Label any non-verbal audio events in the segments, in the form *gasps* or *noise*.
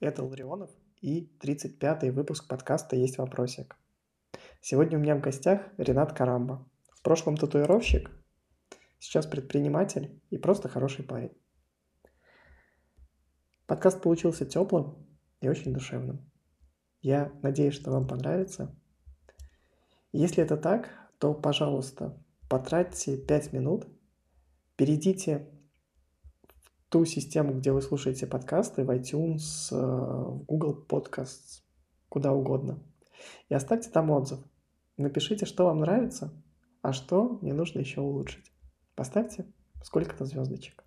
Это Ларионов и 35-й выпуск подкаста «Есть вопросик». Сегодня у меня в гостях Ренат Карамба. В прошлом татуировщик, сейчас предприниматель и просто хороший парень. Подкаст получился теплым и очень душевным. Я надеюсь, что вам понравится. Если это так, то, пожалуйста, потратьте 5 минут, перейдите ту систему, где вы слушаете подкасты, в iTunes, э, в Google Podcasts, куда угодно. И оставьте там отзыв. Напишите, что вам нравится, а что мне нужно еще улучшить. Поставьте сколько-то звездочек.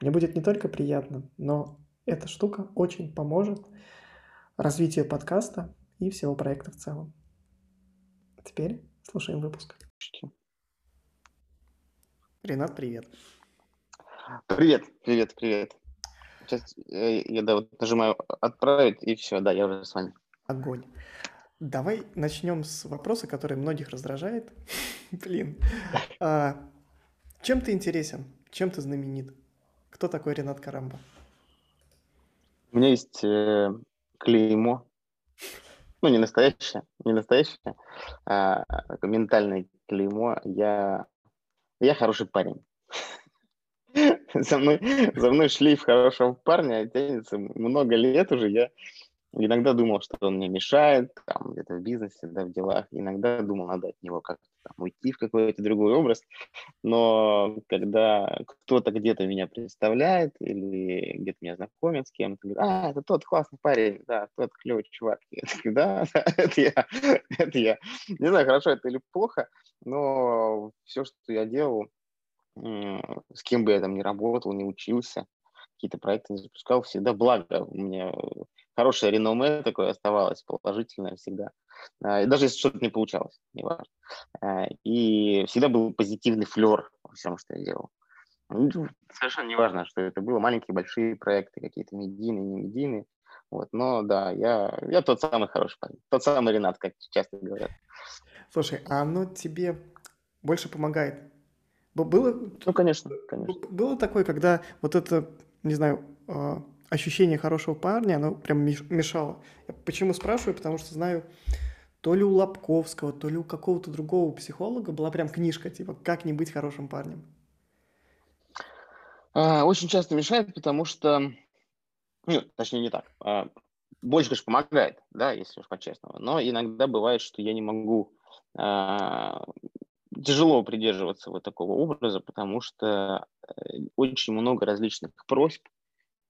Мне будет не только приятно, но эта штука очень поможет развитию подкаста и всего проекта в целом. Теперь слушаем выпуск. Ренат, привет. Привет, привет, привет. Сейчас э, я да, вот нажимаю отправить, и все, да, я уже с вами. Огонь. Давай начнем с вопроса, который многих раздражает. *laughs* Блин. А, чем ты интересен? Чем ты знаменит? Кто такой Ренат Карамба? У меня есть э, клеймо. Ну, не настоящее, не настоящее, а ментальное клеймо. Я, я хороший парень. *laughs* За мной, за мной шлейф хорошего парня тянется много лет уже. Я иногда думал, что он мне мешает, там, где-то в бизнесе, да, в делах. Иногда думал, надо от него как-то там, уйти в какой-то другой образ. Но когда кто-то где-то меня представляет или где-то меня знакомит с кем-то, говорит, а, это тот классный парень, да, тот клевый чувак. Я такой, да, *laughs* да, это я, это я. Не знаю, хорошо это или плохо, но все, что я делал, с кем бы я там ни работал, не учился, какие-то проекты не запускал, всегда благо. У меня хорошее реноме такое оставалось, положительное всегда. А, и даже если что-то не получалось, неважно. А, и всегда был позитивный флер во всем, что я делал. Ну, совершенно неважно, что это было, маленькие, большие проекты, какие-то медийные, не медийные. Вот, но да, я, я тот самый хороший парень, тот самый Ренат, как часто говорят. Слушай, а оно тебе больше помогает было, ну, конечно, конечно. Было такое, когда вот это, не знаю, а, ощущение хорошего парня, оно прям мешало. Я почему спрашиваю? Потому что знаю, то ли у Лобковского, то ли у какого-то другого психолога была прям книжка, типа «Как не быть хорошим парнем». А, очень часто мешает, потому что, ну, точнее не так, а, больше, конечно, помогает, да, если уж по-честному, но иногда бывает, что я не могу тяжело придерживаться вот такого образа, потому что э, очень много различных просьб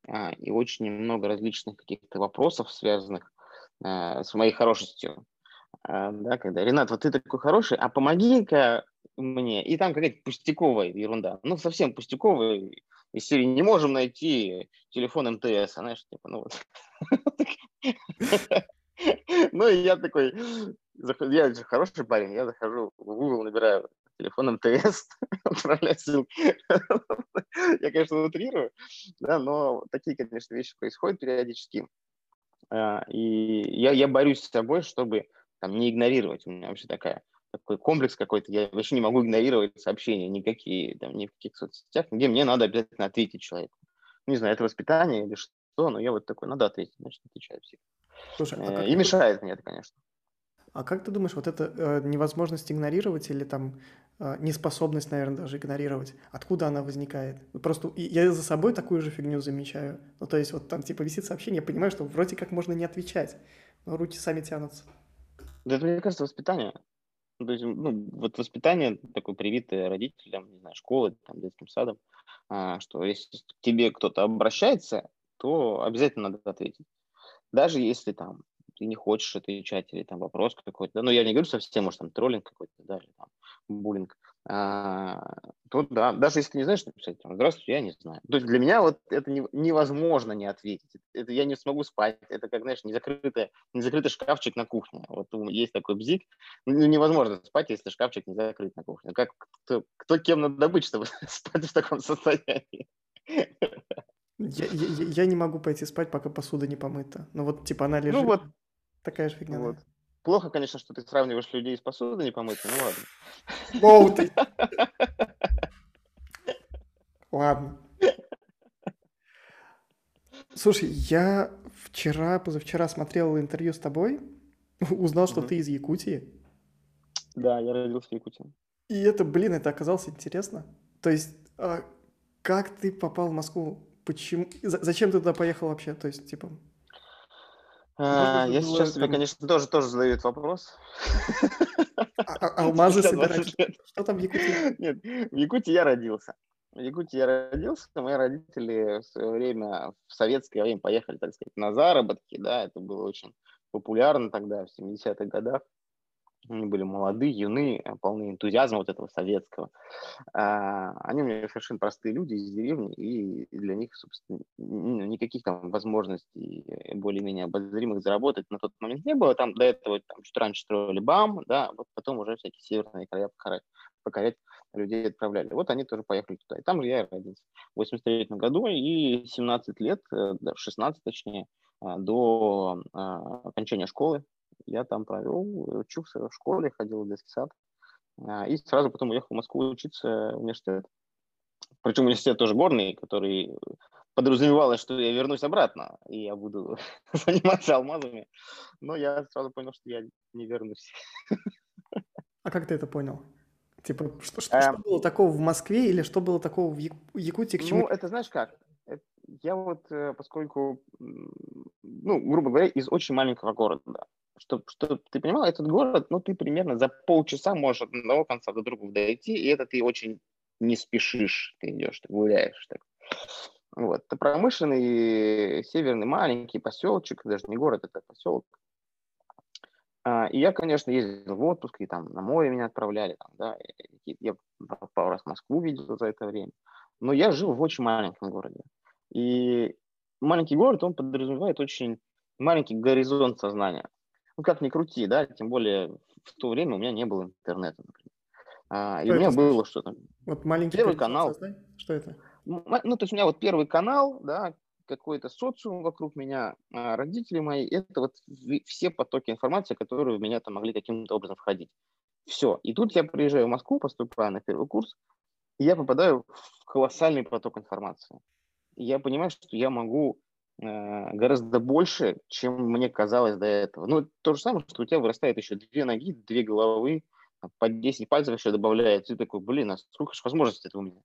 а, и очень много различных каких-то вопросов, связанных а, с моей хорошестью. А, да, когда, Ренат, вот ты такой хороший, а помоги-ка мне. И там какая-то пустяковая ерунда. Ну, совсем пустяковая. Из серии не можем найти телефон МТС, знаешь, типа, ну вот. *laughs* *laughs* Ну, и я такой, я хороший парень, я захожу в Google, набираю телефон МТС, *laughs* отправляю ссылки. *laughs* Я, конечно, утрирую, да, но такие, конечно, вещи происходят периодически. А, и я, я борюсь с собой, чтобы там, не игнорировать. У меня вообще такая, такой комплекс какой-то. Я вообще не могу игнорировать сообщения никакие, там, ни в каких соцсетях, где мне надо обязательно ответить человеку. Не знаю, это воспитание или что, но я вот такой, надо ответить, значит, отвечаю всегда. Слушай, а э, и мешает мне это, конечно. А как ты думаешь, вот эта э, невозможность игнорировать или там э, неспособность, наверное, даже игнорировать, откуда она возникает? Просто я за собой такую же фигню замечаю. Ну, то есть вот там типа висит сообщение, я понимаю, что вроде как можно не отвечать, но руки сами тянутся. Да это, мне кажется, воспитание. Ну, то есть, ну, вот воспитание такое привитое родителям, не знаю, школы, там, детским садом, а, что если к тебе кто-то обращается, то обязательно надо ответить. Даже если там ты не хочешь отвечать, или там вопрос какой-то, да, ну, я не говорю совсем, может, там троллинг какой-то, да, или там буллинг, а, то да, даже если ты не знаешь написать, там, здравствуйте, я не знаю. То есть для меня вот это не, невозможно не ответить, это я не смогу спать, это как, знаешь, незакрытый, незакрытый шкафчик на кухне, вот есть такой бзик, ну, невозможно спать, если шкафчик не закрыт на кухне. Как, кто, кто кем надо быть, чтобы *laughs* спать в таком состоянии? Я, я, я не могу пойти спать, пока посуда не помыта. Ну вот, типа, она лежит. Ну вот, Такая же фигня. Вот. Плохо, конечно, что ты сравниваешь людей с посудой не помытой, ну ладно. Воу ты. *laughs* Ладно. Слушай, я вчера, позавчера смотрел интервью с тобой, *laughs* узнал, что ты из Якутии. Да, я родился в Якутии. И это, блин, это оказалось интересно. То есть, а, как ты попал в Москву? Почему? за- Зачем ты туда поехал вообще? То есть, типа, А, Я сейчас там конечно, тоже, тоже задаю этот вопрос. а- а- алмазы собирать. 20 лет. Что там в Якутии? Нет, в Якутии я родился. В Якутии я родился, мои родители в свое время, в советское время поехали, так сказать, на заработки, да, это было очень популярно тогда, в 70-х годах. Они были молодые, юные, э, полны энтузиазма вот этого советского. А, Они у меня совершенно простые люди из деревни, и для них, собственно, никаких там возможностей э, более-менее обозримых заработать на тот момент не было. Там до этого там, чуть раньше строили БАМ, да, вот потом уже всякие северные края покорять, покорять людей отправляли. Вот они тоже поехали туда. И там же я родился. В 83 году и 17 лет, э, да, 16 точнее, а, до окончания школы я там провел, учился в школе, ходил в детский сад. А, И сразу потом уехал в Москву учиться в университет. Причем университет тоже горный, который подразумевалось, что я вернусь обратно, и я буду *laughs* заниматься алмазами. Но я сразу понял, что я не вернусь. А как ты это понял? Типа, что, что, Эм, что было такого в Москве или что было такого в Як- Якутии, к чему? Ну, это знаешь как? Я вот, э, поскольку, ну, грубо говоря, из очень маленького города, чтобы, чтобы ты понимал, этот город, ну, ты примерно за полчаса можешь от одного конца до другого дойти, и это ты очень не спешишь, ты идешь, ты гуляешь. Так. Вот. Это промышленный северный маленький поселочек, даже не город, это поселок. А, И я, конечно, ездил в отпуск, и там на море меня отправляли, там, да, я пару раз Москву видел за это время. Но я жил в очень маленьком городе. И маленький город, он подразумевает очень маленький горизонт сознания. Ну, как ни крути, да, тем более в то время у меня не было интернета, например. А, и у меня было что-то. Вот маленький Первый канал, сознания? Что это? ну, то есть у меня вот первый канал, да, какой-то социум вокруг меня, а родители мои, это вот все потоки информации, которые в меня там могли каким-то образом входить. Все. И тут я приезжаю в Москву, поступаю на первый курс, и я попадаю в колоссальный поток информации. И я понимаю, что я могу гораздо больше, чем мне казалось до этого. Ну, то же самое, что у тебя вырастает еще две ноги, две головы, по 10 пальцев еще добавляется. И ты такой, блин, а сколько же возможностей это у меня?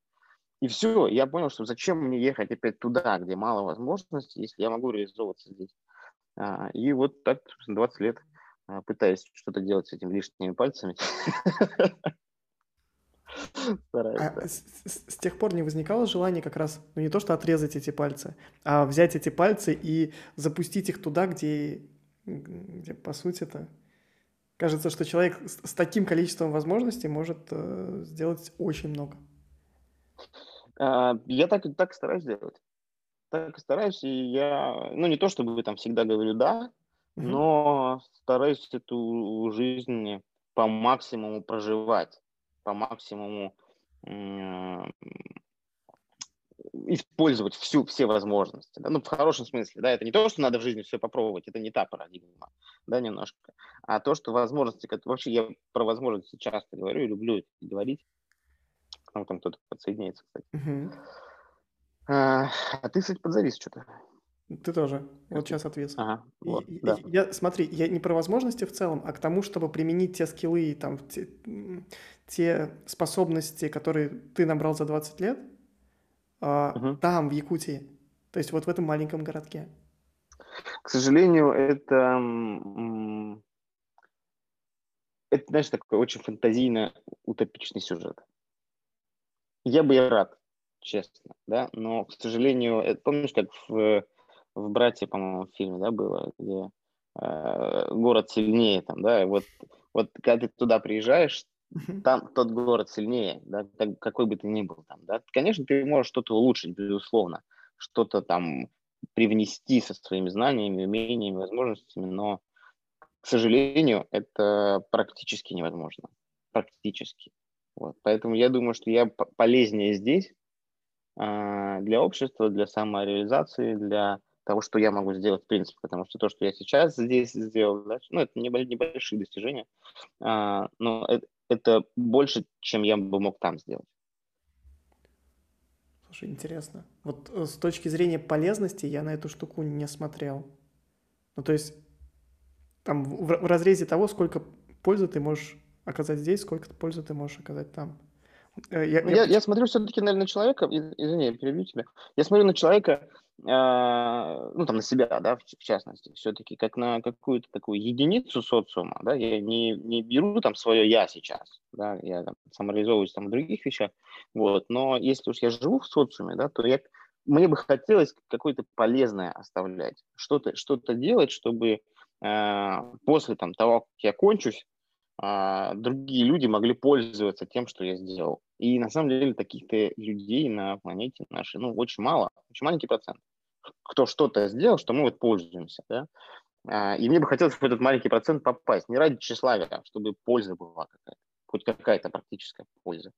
И все, я понял, что зачем мне ехать опять туда, где мало возможностей, если я могу реализовываться здесь. А, и вот так, собственно, 20 лет а, пытаюсь что-то делать с этими лишними пальцами. *laughs* *laughs* А с, с- с тех пор не возникало желания как раз, ну не то что отрезать эти пальцы, а взять эти пальцы и запустить их туда, где, где по сути это кажется, что человек с, с таким количеством возможностей может э, сделать очень много. А, Я так, и- так стараюсь делать. Так и стараюсь, и я, ну, не то чтобы там всегда говорю «да», но стараюсь эту жизнь по максимуму проживать, по максимуму м, использовать всю, все возможности. Да? Ну, в хорошем смысле, да, это не то, что надо в жизни все попробовать, это не та парадигма, да, немножко, а то, что возможности, как вообще я про возможности часто говорю и люблю это говорить, там кто-то подсоединяется, кстати. Мгм. А, а ты, кстати, подзавис что-то. Ты тоже. Вот сейчас ответ. Ага, вот, и- да. Я, смотри, я не про возможности в целом, а к тому, чтобы применить те скиллы, и там, те, те способности, которые ты набрал за 20 лет, Мгм. там, в Якутии. То есть вот в этом маленьком городке. К сожалению, это, это, знаешь, такой очень фантазийно-утопичный сюжет. Я бы и рад, честно, да, но, к сожалению, это, помнишь, как в, в «Братья», по-моему, в фильме, да, было, где э, город сильнее там, да, и вот, вот когда ты туда приезжаешь, там тот город сильнее, да, как- какой бы ты ни был там, да. Конечно, ты можешь что-то улучшить, безусловно, что-то там привнести со своими знаниями, умениями, возможностями, но, к сожалению, это практически невозможно. Практически. Вот. Поэтому я думаю, что я полезнее здесь а, для общества, для самореализации, для того, что я могу сделать в принципе, потому что то, что я сейчас здесь сделал, да, ну, это небо- небольшие достижения, а, но это, это больше, чем я бы мог там сделать. Слушай, интересно. Вот э, с точки зрения полезности я на эту штуку не смотрел. Ну, то есть там в, в разрезе того, сколько пользы ты можешь оказать здесь, сколько пользы ты можешь оказать там. Э, я, я, я смотрю все-таки, наверное, на человека, извини, я перебью тебя. Я смотрю на человека, э, ну, там, на себя, да, в, в частности, все-таки, как на какую-то такую единицу социума, да, я не, не беру там свое «я» сейчас, да, я там, самореализовываюсь там в других вещах, вот, но если уж я живу в социуме, да, то я, мне бы хотелось какое-то полезное оставлять, что-то что делать, чтобы э, после там того, как я кончусь, другие люди могли пользоваться тем, что я сделал. И на самом деле таких-то людей на планете нашей, ну, очень мало, очень маленький процент. Кто что-то сделал, что мы вот пользуемся, да. А, и мне бы хотелось в этот маленький процент попасть, не ради тщеславия, а чтобы польза была какая-то, хоть какая-то практическая польза.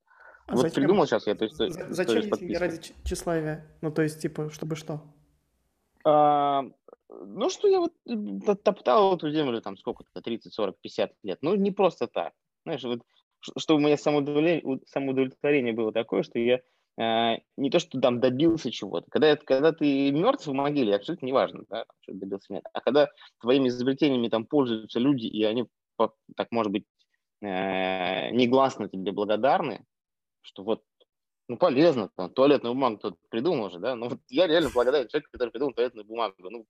А вот зачем? придумал сейчас я, то есть... Зачем, если не ради тщеславия? Ну, то есть, типа, чтобы что? А, ну, что я вот топтал эту землю там сколько-то, 30, 40, 50 лет. Ну, не просто так. Знаешь, вот, чтобы у меня самоудовлетворение, самоудовлетворение было такое, что я э, не то, что там добился чего-то. Когда, когда ты мертв в могиле, абсолютно неважно, да, что добился нет. А когда твоими изобретениями там пользуются люди, и они, так может быть, э, негласно тебе благодарны, что вот ну, полезно, там, туалетную бумагу кто-то придумал уже, да, ну, вот я реально благодарен человеку, который придумал туалетную бумагу, ну,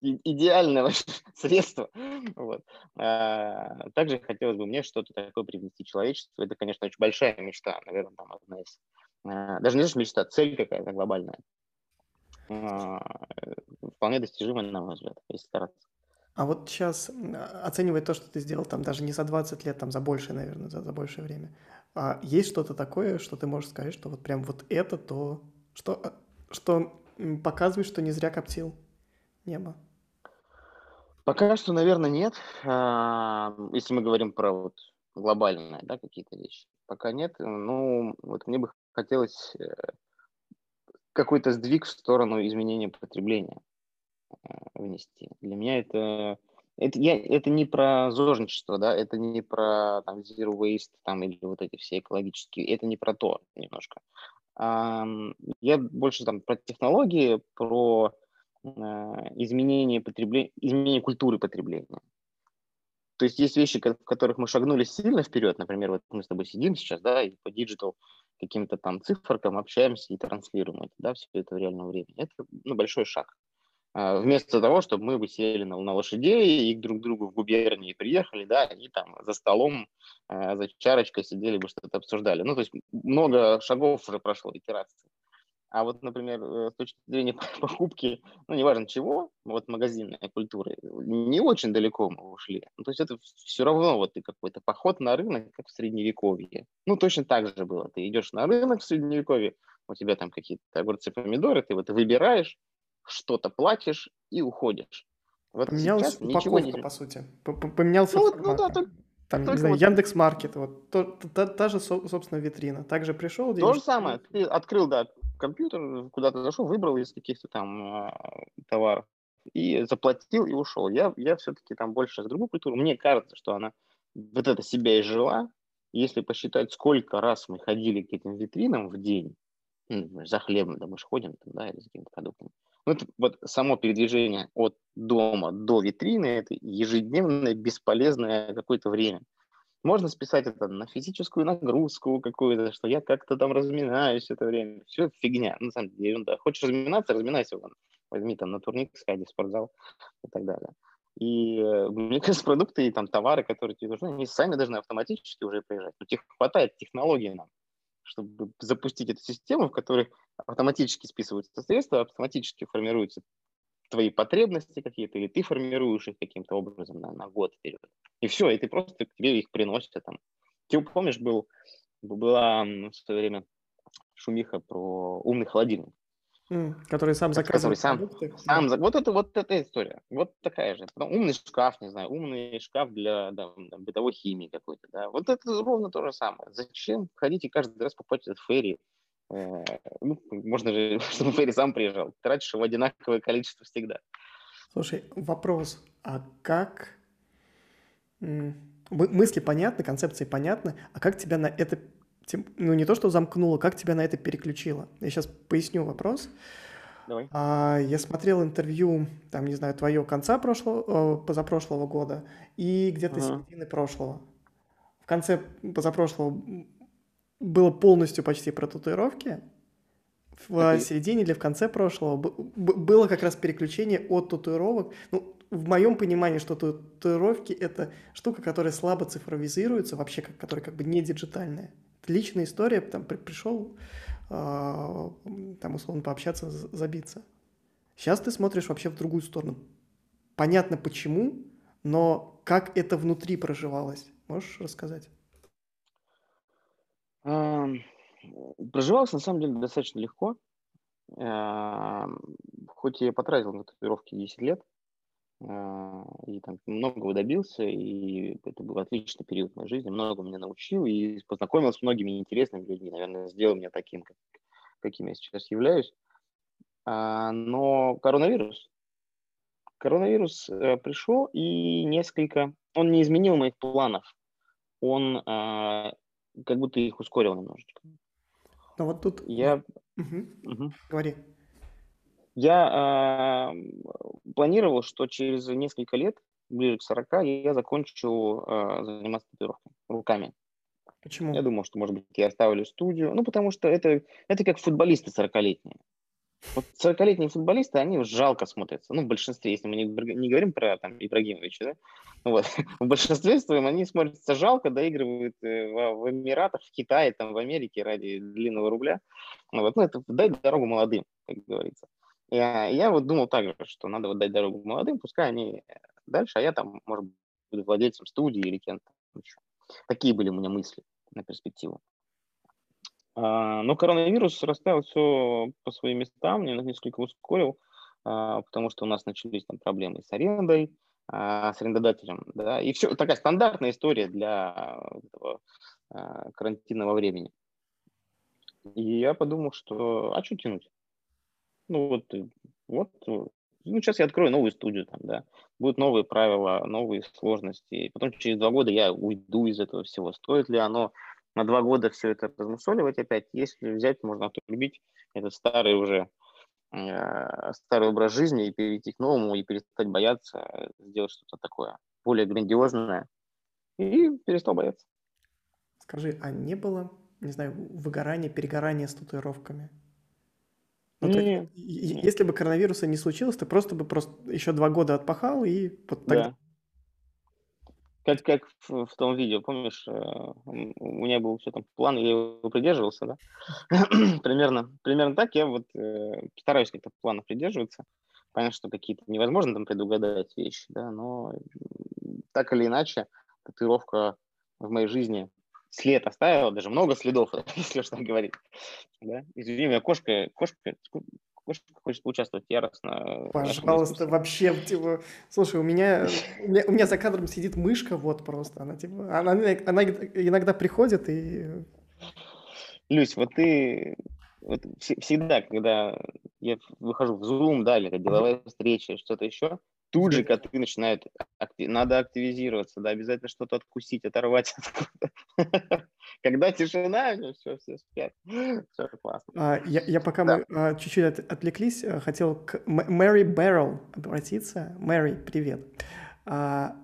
идеальное *laughs* средство, вот. А, также хотелось бы мне что-то такое привнести человечеству, это, конечно, очень большая мечта, наверное, там одна из, а, даже не знаешь, мечта, цель какая-то глобальная, а, вполне достижимая, на мой взгляд, если стараться. А вот сейчас, оценивая то, что ты сделал там даже не за 20 лет, там за большее, наверное, за, за большее время, а есть что-то такое, что ты можешь сказать, что вот прям вот это то, что, а, что показывает, что не зря коптил небо? Пока что, наверное, нет. А, если мы говорим про вот глобальные, да, какие-то вещи. Пока нет. Ну, вот мне бы хотелось э, какой-то сдвиг в сторону изменения потребления э, внести. Для меня это это, я, это не про зожничество, да, это не про там, zero waste там, или вот эти все экологические, это не про то немножко. Я больше там про технологии, про изменение, потребления, изменение культуры потребления. То есть есть вещи, в которых мы шагнули сильно вперед, например, вот мы с тобой сидим сейчас, да, и по digital каким-то там циферкам общаемся и транслируем это, да, все это в реальном времени. Это ну, большой шаг. А, вместо того, чтобы мы бы сели на, на лошадей и друг к другу в губернии приехали, да, и там за столом, э, за чарочкой сидели бы что-то обсуждали. Ну, то есть много шагов уже прошло, итераций. А вот, например, э, с точки зрения *laughs* покупки, ну, неважно чего, вот магазинной культуры, не очень далеко мы ушли. Ну, то есть это все равно вот ты какой-то поход на рынок, как в Средневековье. Ну, точно так же было. Ты идешь на рынок в Средневековье, у тебя там какие-то огурцы, помидоры, ты вот выбираешь, что-то платишь и уходишь. Вот Поменялась упаковка, не... по сути. Поменялся ну, ну, да, так, там, не знаю, вот... Яндекс Маркет, вот то, та, та же, собственно, витрина. Также пришел... То же самое. Ты открыл, да, компьютер, куда-то зашел, выбрал из каких-то там э, товаров и заплатил и ушел. Я, я все-таки там больше за другую культуру. Мне кажется, что она вот это себя изжила. Если посчитать, сколько раз мы ходили к этим витринам в день, ну, за хлебом, да мы же ходим, да, или за какими-то продуктами, ну, это вот само передвижение от дома до витрины – это ежедневное бесполезное какое-то время. Можно списать это на физическую нагрузку какую-то, что я как-то там разминаюсь это время. Все фигня, на самом деле ерунда. Хочешь разминаться, разминайся. Вон. Возьми там на турник, сходи в спортзал и так далее. И э, мне *laughs* кажется, продукты и там товары, которые тебе нужны, они сами должны автоматически уже приезжать. У них хватает технологий нам чтобы запустить эту систему, в которой автоматически списываются средства, автоматически формируются твои потребности какие-то, или ты формируешь их каким-то образом на, на год вперед. И все, и ты просто к тебе их приносят там. Ты помнишь, был, была в свое время шумиха про умный холодильник который сам заказывает сам, продукты. Сам, да. вот, это, вот эта история. Вот такая же. Потом умный шкаф, не знаю, умный шкаф для да, бытовой химии какой-то. Да. Вот это ровно то же самое. Зачем ходить и каждый раз покупать этот ферри? Э, ну, можно же, *laughs* чтобы ферри сам приезжал. Тратишь его одинаковое количество всегда. Слушай, вопрос. А как... Мысли понятны, концепции понятны, а как тебя на это ну не то, что замкнуло, как тебя на это переключило? Я сейчас поясню вопрос. Давай. А, я смотрел интервью, там, не знаю, твое конца прошлого, э, позапрошлого года и где-то Ага. середины прошлого. В конце позапрошлого было полностью почти про татуировки. В и- середине или в конце прошлого было как раз переключение от татуировок. Ну, в моем понимании, что татуировки это штука, которая слабо цифровизируется, вообще, как, которая как бы не диджитальная. Это личная история, там при- пришел, а, там условно пообщаться, забиться. Сейчас ты смотришь вообще в другую сторону. Понятно почему, но как это внутри проживалось, можешь рассказать? Ам, Проживалось на самом деле достаточно легко. Ам, Хоть я потратил на татуировки 10 лет, а, и там многого добился, и это был отличный период моей жизни, много меня научил, и познакомился с многими интересными людьми, наверное, сделал меня таким, как- каким я сейчас являюсь. А, Но коронавирус, коронавирус э, пришел и несколько, он не изменил моих планов, он а, как будто их ускорил немножечко. Ну вот тут... Я, Мгм. мгм. Говори. я а, планировал, что через несколько лет, ближе к 40, я закончу а, заниматься татуировкой руками. Почему? Я думал, что, может быть, я оставлю студию. Ну, потому что это, это как футболисты 40-летние. Вот 40-летние футболисты, они жалко смотрятся. Ну, в большинстве, если мы не, не говорим про там, Ибрагимовича, да? Вот. *laughs* В большинстве своем они смотрятся жалко, доигрывают э, в, в Эмиратах, в Китае, там, в Америке ради длинного рубля. Вот. ну это дай дорогу молодым, как говорится. Я, я вот думал так же, что надо вот дать дорогу молодым, пускай они дальше, а я там, может быть, буду владельцем студии или кем-то еще. Такие были у меня мысли на перспективу. А, Но коронавирус расставил все по своим местам, несколько ускорил, а, потому что у нас начались там проблемы с арендой, а, с арендодателем, да, и все такая стандартная история для этого карантинного времени. И я подумал, что а что тянуть? Ну вот, э, вот, э, ну сейчас я открою новую студию там, да, будут новые правила, новые сложности, и потом через два года я уйду из этого всего. Стоит ли оно на два года все это размусоливать опять? Если взять, можно отрубить этот старый уже э, старый образ жизни и перейти к новому, и перестать бояться, сделать что-то такое более грандиозное, и перестал бояться. Скажи, а не было, не знаю, выгорания, перегорания с татуировками? Ну, то Не, и- не. если бы коронавируса не случилось, ты просто бы просто еще два года отпахал и вот тогда... Да. Как, как в, в том видео, помнишь, э, у меня был все там план, я его придерживался, да? *clears throat* примерно, примерно так я вот э, стараюсь как-то планов придерживаться. Понятно, что какие-то невозможно там предугадать вещи, да, но так или иначе татуировка в моей жизни след оставила, даже много следов, *laughs* если уж так говорить. Да? Извини, у меня кошка, кошка, кошка хочет поучаствовать яростно. нашей Пожалуйста, вообще, типа, слушай, у меня, *laughs* у меня, у меня за кадром сидит мышка, вот просто, она типа, она, она иногда приходит и... Люсь, вот ты вот вс- всегда, когда я выхожу в Zoom, да, или деловая встреча, что-то еще, тут же коты начинают, акти- надо активизироваться, да, обязательно что-то откусить, оторвать. *laughs* Когда тишина, все, все спят. *gasps* Все классно. А, я, пока мы а, чуть-чуть от- отвлеклись, а, хотел к Мэри Бэрроу обратиться. Мэри, привет. А,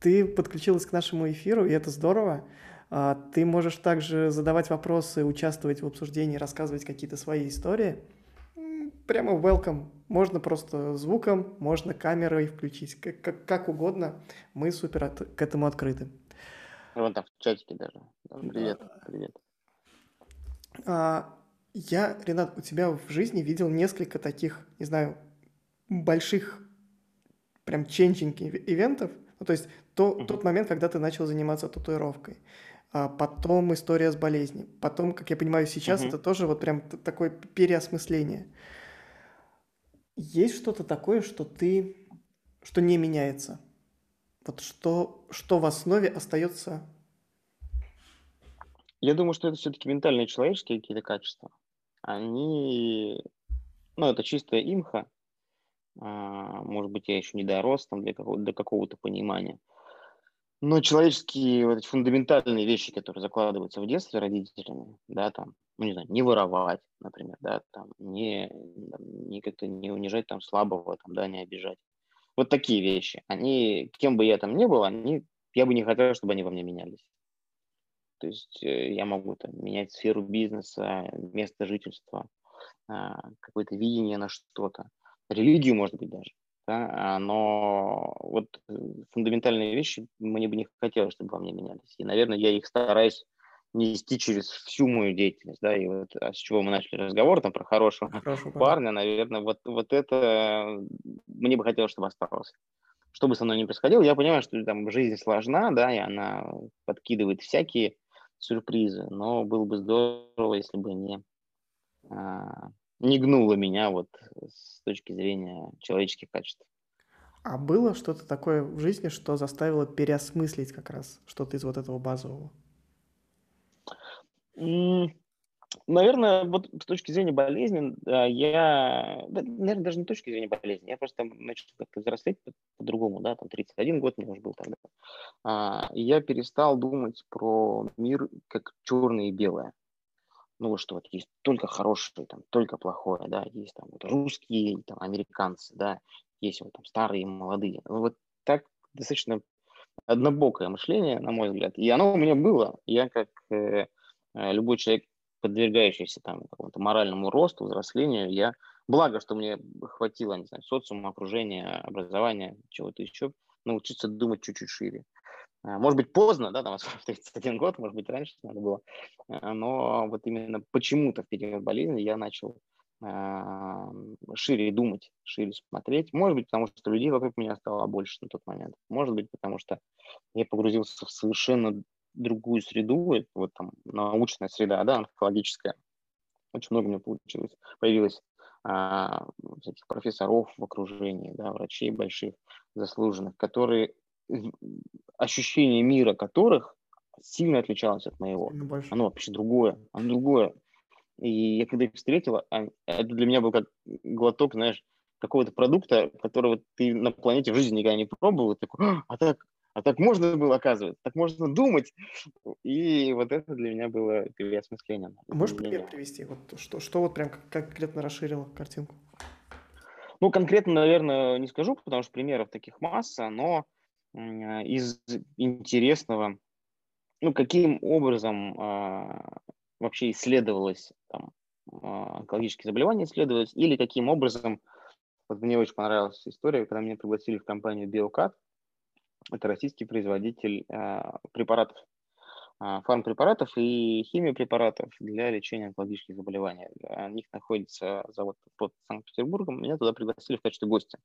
ты подключилась к нашему эфиру, и это здорово. Ты можешь также задавать вопросы, участвовать в обсуждении, рассказывать какие-то свои истории. Прямо welcome. Можно просто звуком, можно камерой включить, как, как, как угодно. Мы супер от- к этому открыты. Вон там в чатике даже. Да, Привет, привет. А, я, Ренат, у тебя в жизни видел несколько таких, не знаю, больших, прям ченчинг ивентов. Ну, то есть то, Мгм. тот момент, когда ты начал заниматься татуировкой. А потом история с болезнью. Потом, как я понимаю, сейчас Мгм. это тоже вот прям такое переосмысление. Есть что-то такое, что ты, что не меняется? Вот что, что в основе остается Я думаю, что это все-таки ментальные человеческие какие-то качества. Они, ну, это чистая имха. А, Может быть, я еще не дорос там для какого- какого-то понимания. Но человеческие вот эти фундаментальные вещи, которые закладываются в детстве родителями, да, там, ну, не знаю, не воровать, например, да, там, не, не как-то не унижать там слабого, там, да, не обижать. Вот такие вещи. Они, кем бы я там ни был, они, я бы не хотел, чтобы они во мне менялись. То есть э, я могу там менять сферу бизнеса, место жительства, а, какое-то видение на что-то, религию, может быть, даже да, а, но вот э, фундаментальные вещи мне бы не хотелось, чтобы во мне менялись. И, наверное, я их стараюсь нести через всю мою деятельность, да, и вот а с чего мы начали разговор, там, про хорошего Хорошо, парня, наверное, вот, вот это мне бы хотелось, чтобы осталось. Что бы со мной ни происходило, я понимаю, что там жизнь сложна, да, и она подкидывает всякие сюрпризы, но было бы здорово, если бы не, а, не гнуло меня вот с точки зрения человеческих качеств. А было что-то такое в жизни, что заставило переосмыслить как раз что-то из вот этого базового? Наверное, вот с точки зрения болезни, я, да, наверное, даже не с точки зрения болезни, я просто начал как-то взрослеть по-другому, да, там 31 год мне уже был тогда. А, я перестал думать про мир как черное и белое ну что вот есть только хорошее, там, только плохое, да, есть там вот русские, там, американцы, да, есть вот там старые молодые. Ну, вот так достаточно однобокое мышление, на мой взгляд. И оно у меня было. Я как э, э любой человек, подвергающийся там какому-то моральному росту, взрослению, я, благо, что мне хватило, не знаю, социума, окружения, образования, чего-то еще, научиться думать чуть-чуть шире. А, может быть, поздно, да, там, *laughs* в 31 год, может быть, раньше надо было, а, но вот именно почему-то в период болезни я начал а, шире думать, шире смотреть. Может быть, потому что людей вокруг меня стало больше на тот момент. Может быть, потому что я погрузился в совершенно другую среду, вот там научная среда, да, онкологическая. Очень много меня получилось, появилось а, всяких профессоров в окружении, да, врачей больших, заслуженных, которые ощущение мира которых сильно отличалось от моего. Оно вообще другое, оно другое. И я когда их встретила, это для меня был как глоток, знаешь, какого-то продукта, которого ты на планете в жизни никогда не пробовал. Такой, «А, а так, а так можно было, оказывается, так можно думать. И вот это для меня было переосмысление. А можешь пример привести? Вот что, что вот прям конкретно расширило картинку? Ну, конкретно, наверное, не скажу, потому что примеров таких масса, но а, из интересного, ну, каким образом э, вообще исследовалось там, э, онкологические заболевания исследовались, или каким образом, вот мне очень понравилась история, когда меня пригласили в компанию Биокат, это российский производитель препаратов, фармпрепаратов и химиопрепаратов для лечения онкологических заболеваний. У них находится завод под Санкт-Петербургом, меня туда пригласили в качестве гостя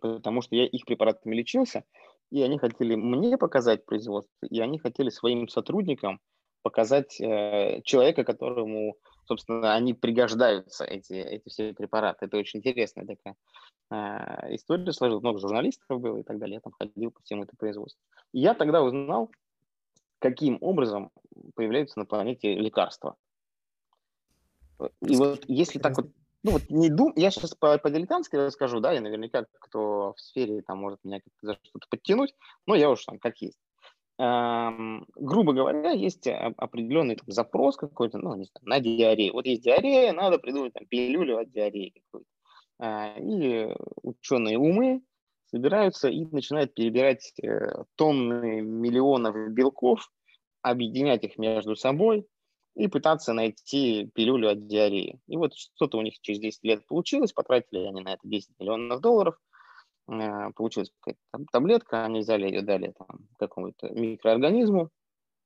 потому что я их препаратами лечился, и они хотели мне показать производство, и они хотели своим сотрудникам показать э, человека, которому, собственно, они пригождаются, эти, эти все препараты. Это очень интересная такая э, история сложилась. Много журналистов было и так далее. Я там ходил по всему этому производству. И я тогда узнал, каким образом появляются на планете лекарства. И вот если так вот ну вот не дум, я сейчас по, по-дилетантски расскажу, да, и наверняка кто в сфере там может меня как-то за что-то подтянуть, но я уж там как есть. Эм, грубо говоря, есть определенный там, запрос какой-то, ну, не знаю, на диарею. Вот есть диарея, надо придумать там пилюлю от диареи какой-то. Э, и ученые умы собираются и начинают перебирать э, тонны миллионов белков, объединять их между собой, и пытаться найти пилюлю от диареи. И вот что-то у них через 10 лет получилось, потратили они на это 10 миллионов долларов, э, получилась какая-то таблетка, они взяли ее, дали там какому-то микроорганизму,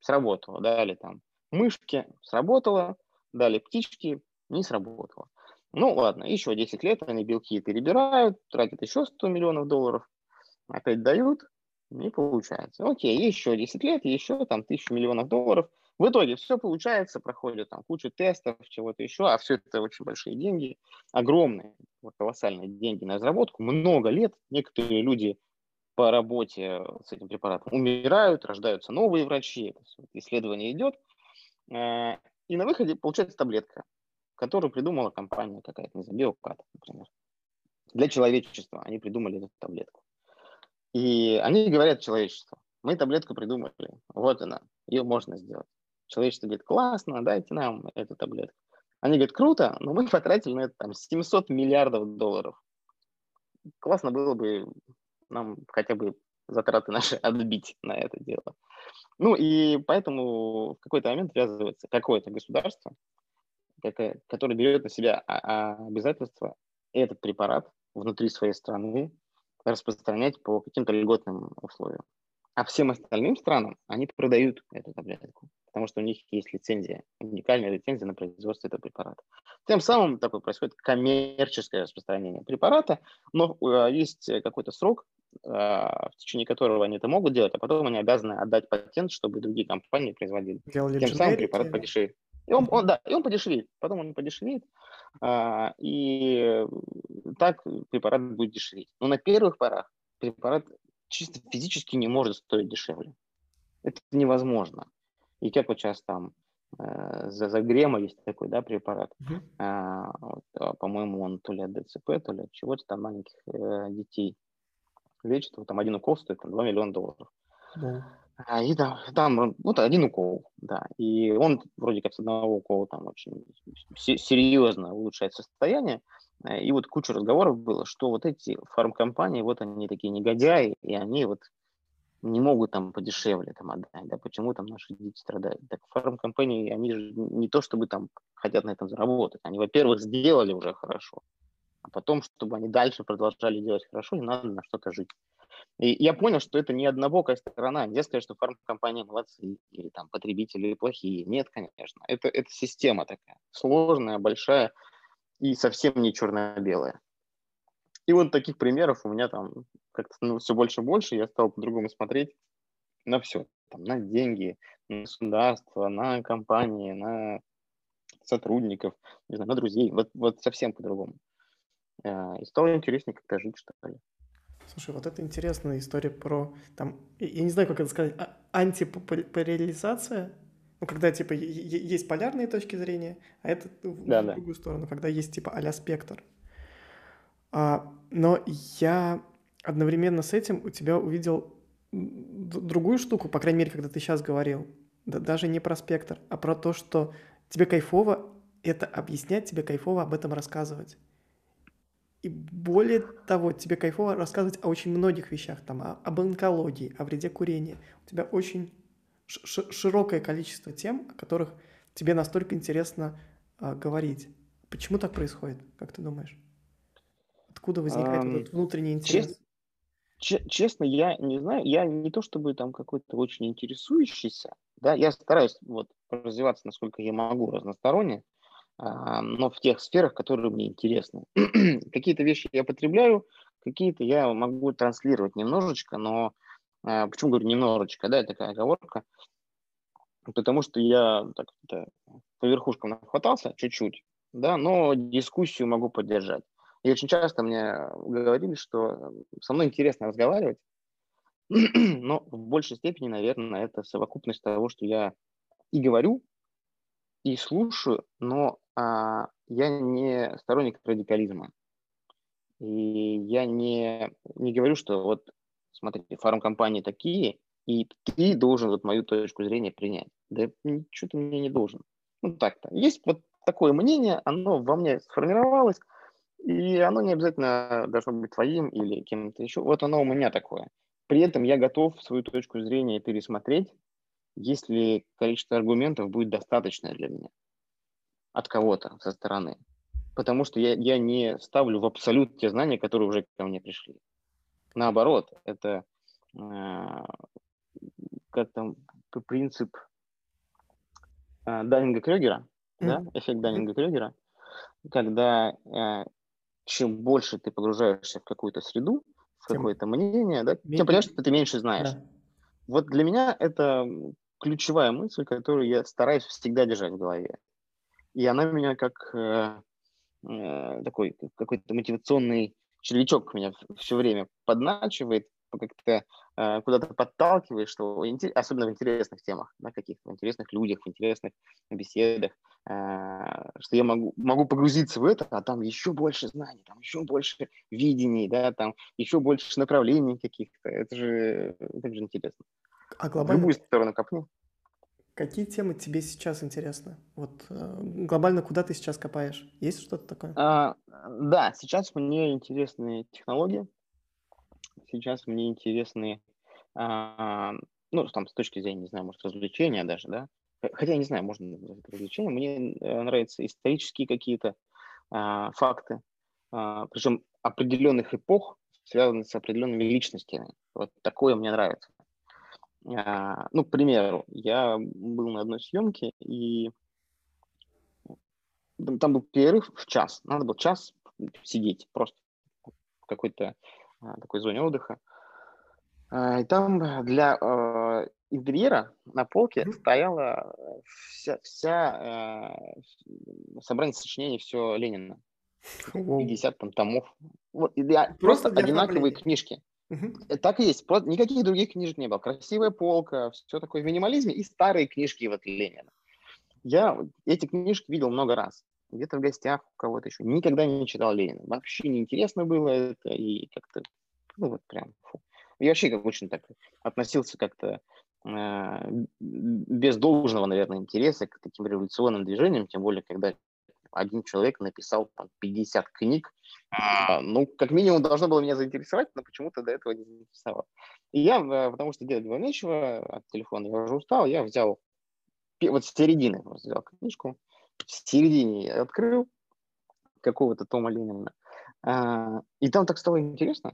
сработало, дали там мышки, сработало, дали птички, не сработало. Ну ладно, еще 10 лет они белки перебирают, тратят еще 100 миллионов долларов, опять дают, не получается. Окей, еще 10 лет, еще там тысячу миллионов долларов – в итоге все получается, проходит там кучу тестов, чего-то еще, а все это очень большие деньги, огромные, колоссальные деньги на разработку, много лет. Некоторые люди по работе с этим препаратом умирают, рождаются новые врачи, исследование идет, э, и на выходе получается таблетка, которую придумала компания какая-то, не знаю, Биокат, например. Для человечества они придумали эту таблетку. И они говорят человечеству, мы таблетку придумали, вот она, ее можно сделать. Человечество говорит, классно, дайте нам эту таблетку. Они говорят, круто, но мы потратили на это там 700 миллиардов долларов. Классно было бы нам хотя бы затраты наши *laughs* отбить на это дело. Ну и поэтому в какой-то момент связывается какое-то государство, которое берет на себя обязательство этот препарат внутри своей страны распространять по каким-то льготным условиям. А всем остальным странам они продают эту таблетку, потому что у них есть лицензия, уникальная лицензия на производство этого препарата. Тем самым такое происходит коммерческое распространение препарата, но э, есть какой-то срок, э, в течение которого они это могут делать, а потом они обязаны отдать патент, чтобы другие компании производили. Делали Тем самым препарат подешевеет. И он, он, да, и он подешевеет. Потом он подешевеет, а, и так препарат будет дешеветь. Но на первых порах препарат чисто физически не может стоить дешевле. Это невозможно. И как вот сейчас там э, за, за грема есть такой, да, препарат. Uh-huh. А, вот, а, по-моему, он то ли от ДЦП, то ли от чего-то там маленьких э, детей лечит. Вот там один укол стоит там, 2 миллиона долларов. А, и там, там вот один укол, да. И он вроде как с одного укола там очень серьезно улучшает состояние. Э, и вот куча разговоров было, что вот эти фармкомпании, вот они такие негодяи, и они вот не могут там подешевле там отдать, да, почему там наши дети страдают. Так фармкомпании, они же не то чтобы там хотят на этом заработать, они, во-первых, сделали уже хорошо, а потом, чтобы они дальше продолжали делать хорошо, им надо на что-то жить. И я понял, что это не однобокая сторона. Нельзя сказать, что фармкомпании молодцы или там потребители плохие. Нет, конечно. Это, это система такая, сложная, большая, и совсем не черно-белое. И вот таких примеров у меня там как-то ну, все больше и больше. Я стал по-другому смотреть на все. Там, на деньги, на государство, на компании, на сотрудников, не знаю, на друзей. Вот, вот совсем по-другому. Э, и стало интереснее как-то жить, что ли. Слушай, вот это интересная история про, там, я не знаю, как это сказать, а, антипопуляризация ну, когда, типа, есть полярные точки зрения, а это в да, другую сторону, когда есть, типа, а спектр. А, но я одновременно с этим у тебя увидел другую штуку, по крайней мере, когда ты сейчас говорил, да, даже не про спектр, а про то, что тебе кайфово это объяснять, тебе кайфово об этом рассказывать. И более того, тебе кайфово рассказывать о очень многих вещах, там, о, об онкологии, о вреде курения. У тебя очень широкое количество тем, о которых тебе настолько интересно а, говорить. Почему так происходит, как ты думаешь? Откуда возникает um, этот внутренний интерес? Честно, честно, я не знаю. Я не то чтобы там какой-то очень интересующийся, да, я стараюсь вот развиваться, насколько я могу, разносторонне, а, но в тех сферах, которые мне интересны. *clears throat* какие-то вещи я потребляю, какие-то я могу транслировать немножечко, но почему говорю немножечко, да, такая оговорка, потому что я так по верхушкам нахватался чуть-чуть, да, но дискуссию могу поддержать. И очень часто мне говорили, что со мной интересно разговаривать, *clears throat* но в большей степени, наверное, это совокупность того, что я и говорю, и слушаю, но а, я не сторонник радикализма. И я не, не говорю, что вот смотри, фармкомпании такие, и ты должен вот мою точку зрения принять. Да ничего ты мне не должен. Ну так-то. Есть вот такое мнение, оно во мне сформировалось, и оно не обязательно должно быть твоим или кем-то еще. Вот оно у меня такое. При этом я готов свою точку зрения пересмотреть, если количество аргументов будет достаточное для меня от кого-то со стороны. Потому что я, я не ставлю в абсолют те знания, которые уже ко мне пришли. Наоборот, это э, как там принцип э, Даннинга-Крюгера, mm-hmm. да, эффект Даннинга-Крюгера, когда э, чем больше ты погружаешься в какую-то среду, в какое-то мнение, да, тем понимаешь, что ты меньше знаешь. Да. Вот для меня это ключевая мысль, которую я стараюсь всегда держать в голове. И она меня как э, э, такой какой-то мотивационный червячок меня все время подначивает, как-то э, куда-то подталкивает, что особенно в интересных темах, на каких-то интересных людях, в интересных беседах, э, что я могу, могу погрузиться в это, а там еще больше знаний, там еще больше видений, да, там еще больше направлений каких-то. Это же, это же интересно. А В глобально любую сторону копни. Какие темы тебе сейчас интересны? Вот э, глобально куда ты сейчас копаешь? Есть что-то такое? А, да, сейчас мне интересны технологии, сейчас мне интересны, а, ну, там, с точки зрения, не знаю, может, развлечения даже, да, Х- хотя не знаю, можно назвать это развлечением, мне э, нравятся исторические какие-то а, факты, а, причем определенных эпох, связанных с определенными личностями. Вот такое мне нравится. А, ну, к примеру, я был на одной съемке, и там был перерыв в час. Надо было час сидеть просто в какой-то а, такой зоне отдыха. А, И там для э, интерьера на полке Мгм. стояла вся, вся э, собрание сочинений все Ленина. Воу. 50 там томов. Вот, и Просто просто для одинаковые оформления. книжки. Э, Так и есть. Никаких других книжек не было. Красивая полка, все такое в минимализме и старые книжки вот Ленина. Я эти книжки видел много раз. Где-то в гостях у кого-то еще. Никогда не читал Ленина. Вообще неинтересно было это. И как-то, ну вот прям, фу. Я вообще как очень так относился как-то э, без должного, наверное, интереса к таким революционным движениям, тем более, когда один человек написал там 50 книг, а, ну, как минимум, должно было меня заинтересовать, но почему-то до этого не заинтересовало. И я, э, потому что делать было нечего, от телефона я уже устал, я взял, вот с середины взял книжку, в середине я открыл какого-то Тома Ленина, а, и там так стало интересно.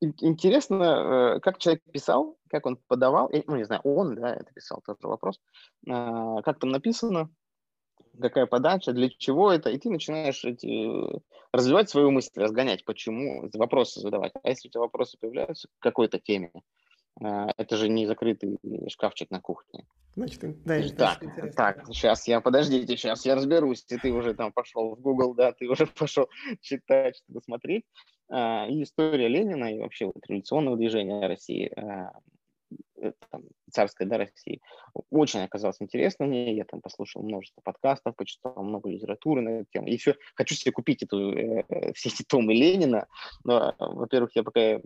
Ин- Интересно, э, как человек писал, как он подавал, ну, не знаю, он, да, это писал, тоже вопрос, а, как там написано, какая подача, для чего это, и ты начинаешь эти, э, развивать свою мысль, разгонять, почему, вопросы задавать. А если у тебя вопросы появляются к какой-то теме, а, это же не закрытый шкафчик на кухне. Значит, ин- да, Ты же, значит, так, интересно. так, сейчас я, подождите, сейчас я разберусь, и ты уже там пошел в Google, да, ты уже *laughs* пошел читать, что-то смотреть. А, И история Ленина и вообще вот революционного движения России, а, э, там, царской да, России, очень оказалось интересно мне. Я там послушал множество подкастов, почитал много литературы на эту тему. И еще хочу себе купить эту, э, все эти томы Ленина. Но, во-первых, я пока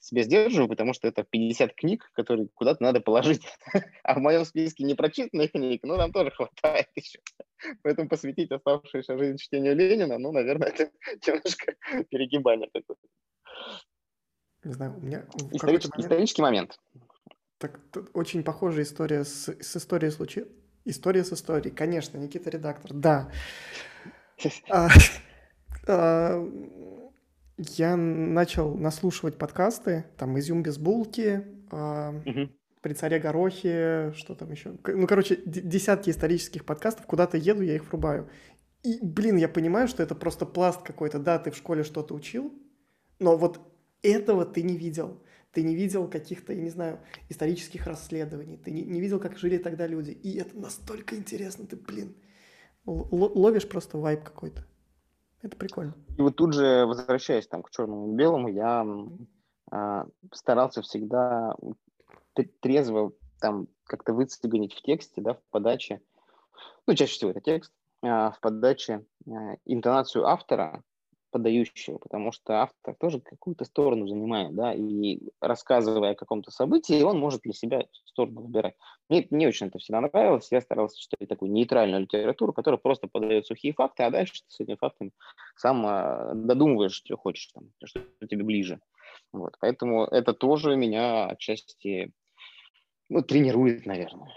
себя сдерживаю, потому что это 50 книг, которые куда-то надо положить. *laughs* А в моем списке непрочитанных книг, ну, нам тоже хватает еще. Поэтому посвятить оставшуюся жизнь чтению Ленина, ну, наверное, *laughs* это немножко перегибание какое-то. Не знаю, у меня Исторический, момент исторический момент. Так, очень похожая история с, с историей случи... История с историей. Конечно, Никита редактор, да. *laughs* А, а, я начал наслушивать подкасты, там «Изюм без булки», а. «При царе Горохе», что там еще. Ну, короче, десятки исторических подкастов, куда-то еду, я их врубаю. И, блин, я понимаю, что это просто пласт какой-то. Да, ты в школе что-то учил, но вот этого ты не видел. Ты не видел каких-то, я не знаю, исторических расследований. Ты не, не видел, как жили тогда люди. И это настолько интересно. Ты, блин, ловишь просто вайб какой-то. Это прикольно. И вот тут же, возвращаясь там к черному и белому, я а, старался всегда трезво там как-то выцегонить в тексте, да, в подаче, ну, чаще всего это текст, а, в подаче а, интонацию автора, подающего, потому что автор тоже какую-то сторону занимает, да, и рассказывая о каком-то событии, он может для себя сторону выбирать. Мне не очень это всегда нравилось, я старался читать такую нейтральную литературу, которая просто подает сухие факты, а дальше ты с этими фактами сам а, додумываешь, что хочешь, там, что тебе ближе. Вот, поэтому это тоже меня отчасти ну, тренирует, наверное,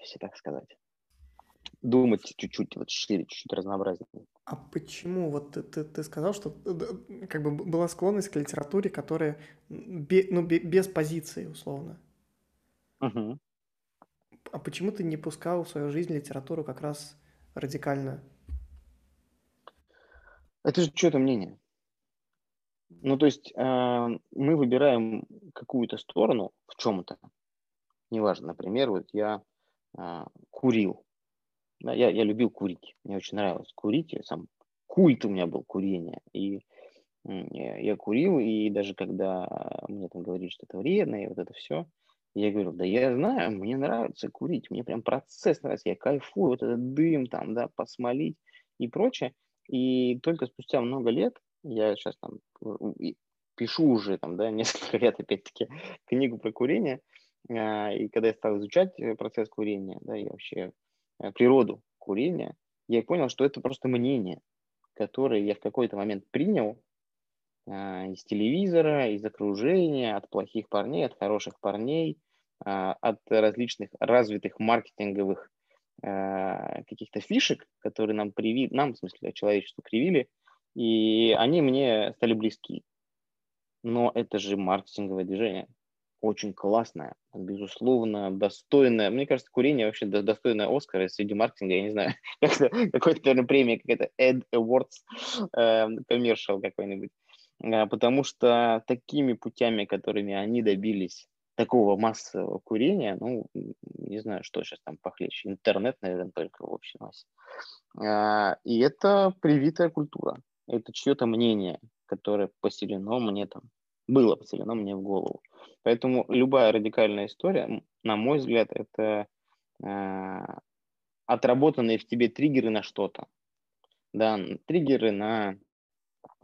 если так сказать. Думать чуть-чуть вот шире, чуть-чуть разнообразнее. А почему? Вот ты, ты, ты сказал, что э, как бы была склонность к литературе, которая бе- ну, бе- без позиции, условно. Мгм. А почему ты не пускал в свою жизнь литературу как раз радикально? Это же что-то мнение. Ну, то есть э, мы выбираем какую-то сторону в чем-то. Неважно, например, вот я э, курил. Я, я любил курить. Мне очень нравилось курить. Я сам культ у меня был курение. И я, я курил, и даже когда мне там говорили, что это вредно, и вот это все, я говорю, да я знаю, мне нравится курить, мне прям процесс нравится, я кайфую, вот этот дым там, да, посмолить и прочее. И только спустя много лет, я сейчас там э, пишу уже там, да, *laughs* несколько лет опять-таки книгу про курение, а, и когда я стал изучать э, процесс курения, да, и вообще природу курения, я понял, что это просто мнение, которое я в какой-то момент принял а, из телевизора, из окружения, от плохих парней, от хороших парней, а, от различных развитых маркетинговых каких-то фишек, которые нам привили, нам, в смысле, человечеству привили, и они мне стали близки. Но это же маркетинговое движение очень классная, безусловно, достойная. Мне кажется, курение вообще достойное Оскара среди маркетинга, я не знаю, *laughs* какой-то, наверное, премия, какая-то Ed Awards, э, commercial какой-нибудь. А, потому что такими путями, которыми они добились такого массового курения, ну, не знаю, что сейчас там похлеще, интернет, наверное, только в общей массе. А, и это привитая культура, это чье-то мнение, которое поселено мне там было поселено мне в голову. Поэтому любая радикальная история, на мой взгляд, это э, отработанные в тебе триггеры на что-то. Да, триггеры на,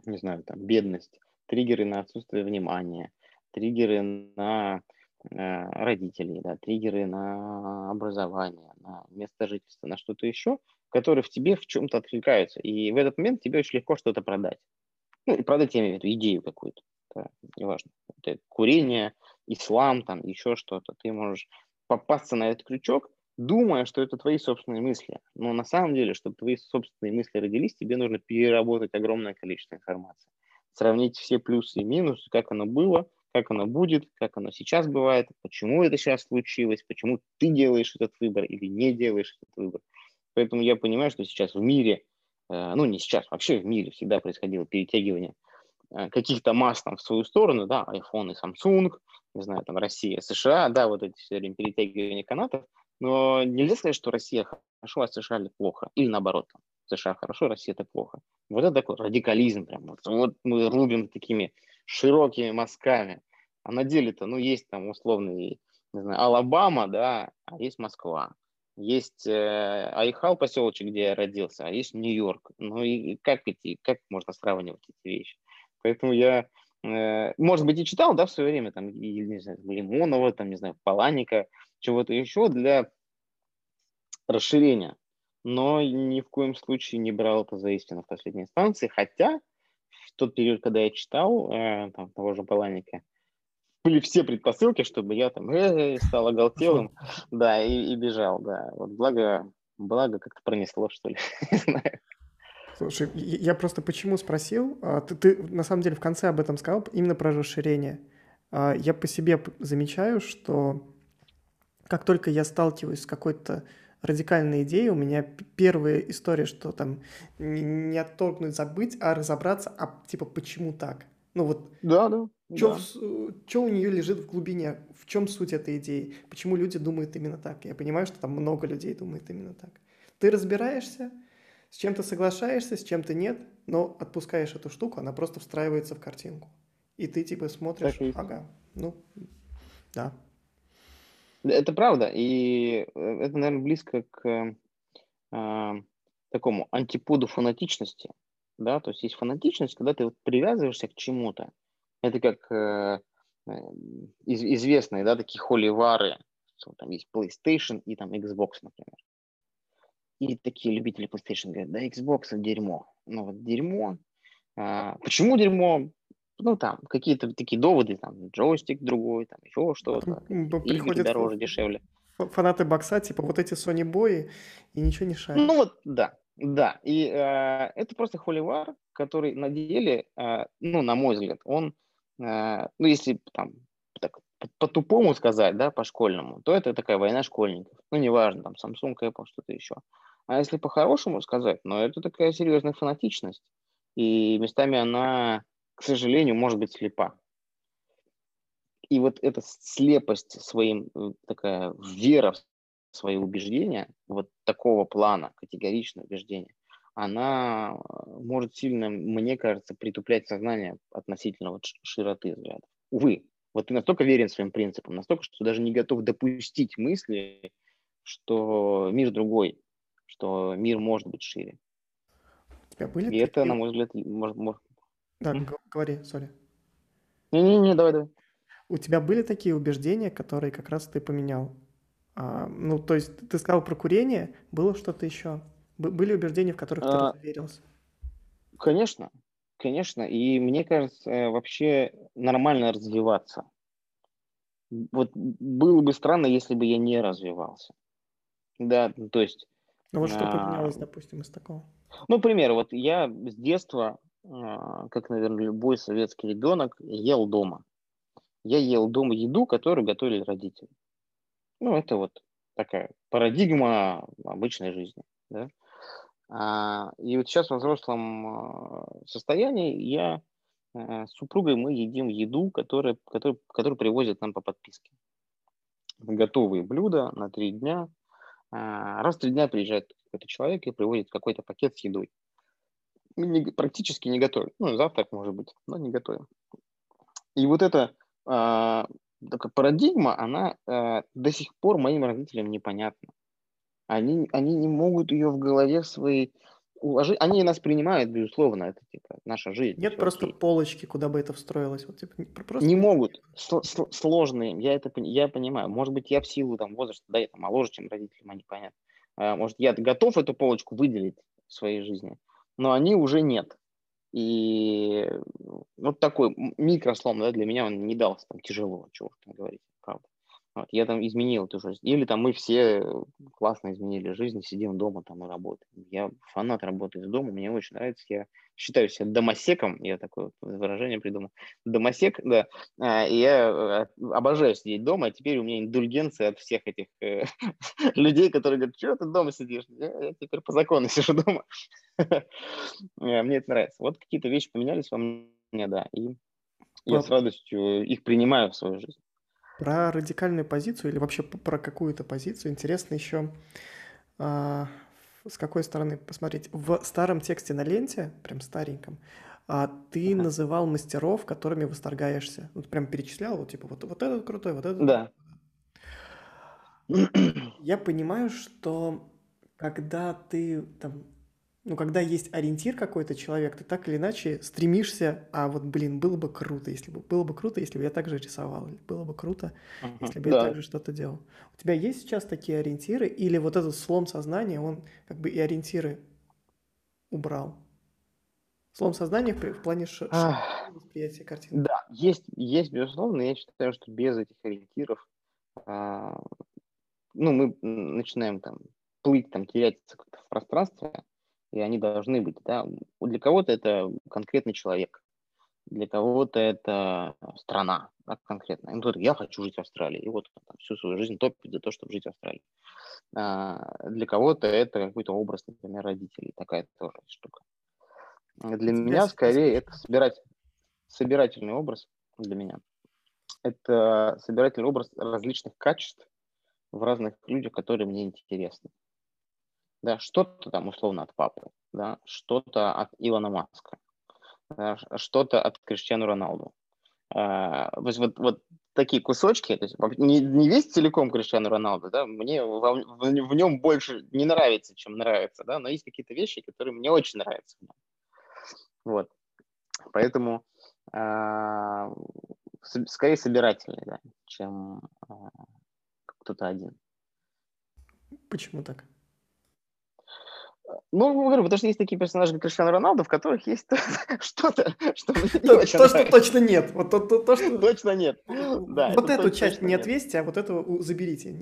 не знаю, там, бедность, триггеры на отсутствие внимания, триггеры на э, родителей, да, триггеры на образование, на место жительства, на что-то еще, которые в тебе в чем-то откликаются. И в этот момент тебе очень легко что-то продать. Ну, и продать, я имею в виду, идею какую-то это неважно, это курение, ислам, там еще что-то, ты можешь попасться на этот крючок, думая, что это твои собственные мысли. Но на самом деле, чтобы твои собственные мысли родились, тебе нужно переработать огромное количество информации. Сравнить все плюсы и минусы, как оно было, как оно будет, как оно сейчас бывает, почему это сейчас случилось, почему ты делаешь этот выбор или не делаешь этот выбор. Поэтому я понимаю, что сейчас в мире, э, ну не сейчас, вообще в мире всегда происходило перетягивание каких-то масс там в свою сторону, да, iPhone и Samsung, не знаю, там Россия, США, да, вот эти все время перетягивания канатов, но нельзя сказать, что Россия хорошо, а США плохо, или наоборот, США хорошо, Россия это плохо. Вот это такой радикализм прям, вот, вот мы рубим такими широкими мазками, а на деле-то, ну, есть там условный, не знаю, Алабама, да, а есть Москва. Есть э, Айхал поселочек, где я родился, а есть Нью-Йорк. Ну и как эти, как можно сравнивать эти вещи? Поэтому я, э, может быть, и читал, да, в свое время, там, и, не знаю, Лимонова, там, не знаю, Паланика, чего-то еще для расширения. Но ни в коем случае не брал это за истину в последней инстанции, хотя в тот период, когда я читал э, там, того же Паланика, были все предпосылки, чтобы я там э, стал оголтелым, *laughs* да, и, и бежал, да. Вот благо, благо как-то пронесло, что ли, *laughs* не знаю. Слушай, я просто почему спросил? А, ты, ты на самом деле в конце об этом сказал, именно про расширение. А, я по себе замечаю, что как только я сталкиваюсь с какой-то радикальной идеей, у меня первая история, что там не отторгнуть, забыть, а разобраться, а типа почему так? Ну вот. Да, да. Что да. у нее лежит в глубине? В чем суть этой идеи? Почему люди думают именно так? Я понимаю, что там много людей думает именно так. Ты разбираешься, с чем-то соглашаешься, с чем-то нет, но отпускаешь эту штуку, она просто встраивается в картинку. И ты типа смотришь, ага, ну, да. Это правда, и э, это, наверное, близко к э, такому антиподу фанатичности, да, то есть есть фанатичность, когда ты вот привязываешься к чему-то. Это как э, э из, известные, да, такие холивары, там есть PlayStation и там Xbox, например. И такие любители PlayStation говорят, да, Xbox дерьмо. Ну вот дерьмо. А, почему дерьмо? Ну там какие-то такие доводы, там джойстик другой, там еще что-то. Игры дороже, дешевле. Фанаты бокса, типа вот эти Sony бои, и ничего не шарят. Ну вот, да, да. И э, это просто холивар, который на деле, э, ну, на мой взгляд, он, э, ну, если там так по-тупому сказать, да, по-школьному, то это такая война школьников. Ну, неважно, там, Samsung, Apple, что-то еще. А если по-хорошему сказать, ну, это такая серьезная фанатичность. И местами она, к сожалению, может быть слепа. И вот эта слепость своим, э, такая вера в свои убеждения, вот такого плана, категоричное убеждение, она э, может сильно, мне кажется, притуплять сознание относительно вот широты взглядов. Увы, вот ты настолько верен своим принципам, настолько, что даже не готов допустить мысли, что мир другой, что мир может быть шире. У тебя были И это, на мой взгляд, может... может... Да, м? говори, сори. Не-не-не, давай, давай. У тебя были такие убеждения, которые как раз ты поменял? А, ну, то есть ты сказал про курение, было что-то еще? Были убеждения, в которых ты А, разуверился? конечно, конечно. И мне кажется, э, вообще нормально развиваться. Вот было бы странно, если бы я не развивался. Да, то есть, Ну вот что а, поменялось, допустим, из такого? ну, пример, вот я с детства, а, как, наверное, любой советский ребенок, ел дома. Я ел дома еду, которую готовили родители. Ну, это вот такая парадигма обычной жизни, да. А, и вот сейчас во взрослом а, состоянии я а, с супругой мы едим еду, которая, которую, которую привозят нам по подписке. Готовые блюда на три дня. А, раз в три дня приезжает какой-то человек и приводит какой-то пакет с едой. Мы не- практически не готовим. Ну, завтрак может быть, но не готовим. И вот эта а, такая парадигма, она а, до сих пор моим родителям непонятна. Они, они не могут ее в голове своей уложить. Они нас принимают, безусловно, это типа наша жизнь. Нет просто окей. полочки, куда бы это встроилось. Вот, типа, просто Не могут. Сло- сло- сложные. Я это я понимаю. Может быть, я в силу там, возраста, да, я там моложе, чем родителям, они понятно. А, Может, я готов эту полочку выделить в своей жизни, но они уже нет. И вот такой микрослом, да, для меня он не дался там тяжело, чего там говорить, правда. Вот, я там изменил эту жизнь. Или там мы все классно изменили жизнь, сидим дома там и работаем. Я фанат работы из дома, мне очень нравится. Я считаю себя домосеком, я такое выражение придумал. Домосек, да. А, и я э, обожаю сидеть дома, а теперь у меня индульгенция от всех этих э, *laughs* людей, которые говорят, что ты дома сидишь? Я, теперь по закону *laughs* сижу дома. *laughs* Э, Мне это нравится. Вот какие-то вещи поменялись во мне, да, и я с радостью их принимаю в свою жизнь. Про радикальную позицию или вообще про какую-то позицию интересно еще а, с какой стороны посмотреть. В старом тексте на ленте, прям стареньком, а, ты Ага. называл мастеров, которыми восторгаешься. Вот прям перечислял, вот типа вот, вот этот крутой, вот этот Да. Я понимаю, что когда ты там, ну, когда есть ориентир какой-то человек, ты так или иначе стремишься, а вот, блин, было бы круто, если бы, было бы круто, если бы я так же рисовал, или было бы круто, Ага. если бы я так Да. же что-то делал. У тебя есть сейчас такие ориентиры, или вот этот слом сознания, он как бы и ориентиры убрал? Слом сознания в, в плане ш- широты восприятия картины. Да, есть, есть, безусловно. Я считаю, что без этих ориентиров, а, ну, мы начинаем там плыть, там, теряться как-то в пространстве, и они должны быть, да. Для кого-то это конкретный человек, для кого-то это страна, да, конкретно. Ну, кто-то, я хочу жить в Австралии, и вот там всю свою жизнь топит за то, чтобы жить в Австралии. А, для кого-то это какой-то образ, например, родителей, такая тоже штука. Для меня скорее это собирать, собирательный образ для меня. Это собирательный образ различных качеств в разных людях, которые мне интересны. Да, что-то там условно от папы, да, что-то от Илона Маска, да, что-то от Криштиану Роналду. А, то есть вот, вот такие кусочки, то есть не, не весь целиком Криштиану Роналду, да, мне во- в, в нем больше не нравится, чем нравится, да, но есть какие-то вещи, которые мне очень нравятся. в. Вот, поэтому а, скорее собирательный, да, чем а, кто-то один. Почему так? Ну, говорю, потому что есть такие персонажи, как Криштиану Роналду, в которых есть *laughs* что-то, что То, что точно нет. Вот то, то, то, что... *laughs* Точно нет. Да, Вот эту часть не отвесьте, а вот эту заберите.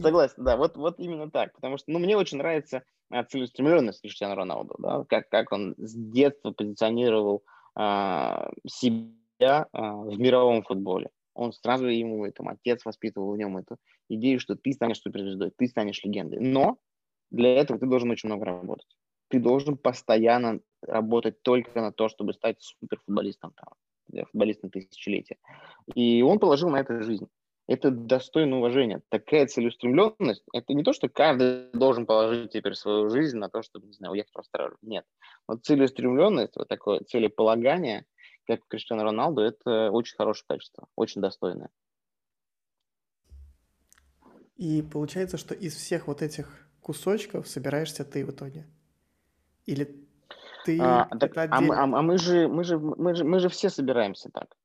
Согласен, да, вот, вот именно так. Потому что, ну, мне очень нравится а, целеустремленность Криштиану Роналду, да, как, как он с детства позиционировал а, себя а, в мировом футболе. Он сразу ему, там, отец воспитывал в нем эту идею, что ты станешь суперзвездой, ты станешь легендой. Но для этого ты должен очень много работать. Ты должен постоянно работать только на то, чтобы стать суперфутболистом, там, футболистом тысячелетия. И он положил на это жизнь. Это достойно уважения. Такая целеустремленность, это не то, что каждый должен положить теперь свою жизнь на то, чтобы, не знаю, уехать в Австралию. Нет. Вот целеустремленность, вот такое целеполагание, как у Криштиану Роналду, это очень хорошее качество, очень достойное. И получается, что из всех вот этих кусочков собираешься ты в итоге? Или ты А, так, а, мы, а- а мы же, мы же, мы же, мы же все собираемся так.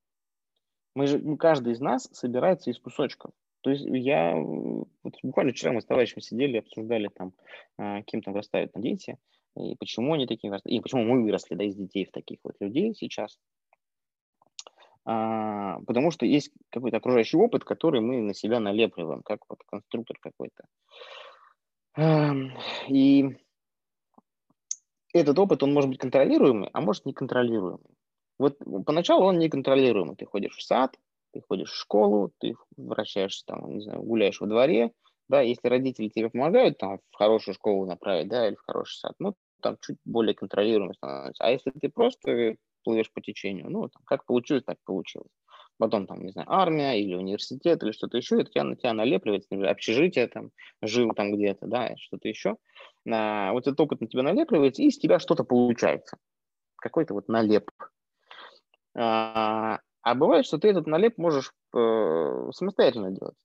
Мы же, ну, каждый из нас собирается из кусочков. То есть я, вот буквально вчера мы с товарищем сидели, обсуждали там, а, кем там вырастают на дети, и почему они такие вырастают, и почему мы выросли, да, из детей в таких вот людей сейчас. А, потому что есть какой-то окружающий опыт, который мы на себя налепливаем, как вот конструктор какой-то. И этот опыт, он может быть контролируемый, а может неконтролируемый. Вот поначалу он неконтролируемый. Ты ходишь в сад, ты ходишь в школу, ты вращаешься там, не знаю, гуляешь во дворе, да, если родители тебе помогают там в хорошую школу направить, да, или в хороший сад, ну, там чуть более контролируемо становится. А если ты просто плывешь по течению, ну, там, как получилось, так получилось. Потом, там, не знаю, армия или университет или что-то еще, это тебя на тебя налепливает, общежитие там, жил там где-то, да, что-то еще. А, вот этот опыт на тебя налепливается, и из тебя что-то получается. Какой-то вот налеп. А, а бывает, что ты этот налеп можешь э, самостоятельно делать.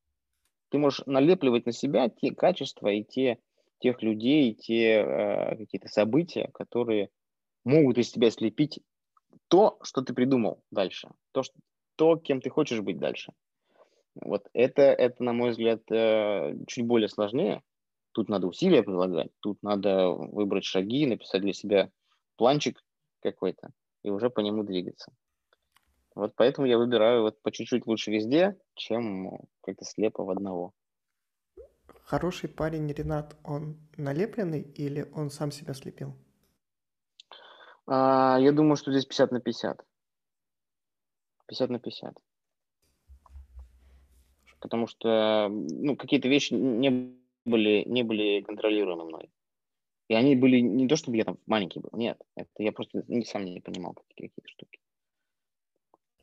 Ты можешь налепливать на себя те качества и те, тех людей, и те э, какие-то события, которые могут из тебя слепить то, что ты придумал дальше, то, что, то кем ты хочешь быть дальше. Вот это, это на мой взгляд, э, чуть более сложнее. Тут надо усилия прилагать, тут надо выбрать шаги, написать для себя планчик какой-то и уже по нему двигаться. Вот поэтому я выбираю вот по чуть-чуть лучше везде, чем как-то слепо в одного. Хороший парень Ренат, он налепленный или он сам себя слепил? А, я думаю, что здесь 50 на 50. 50 на 50. Потому что ну, какие-то вещи не были, не были контролируемы мной. И они были не то, чтобы я там маленький был, нет. Это я просто не, сам не понимал какие-то штуки.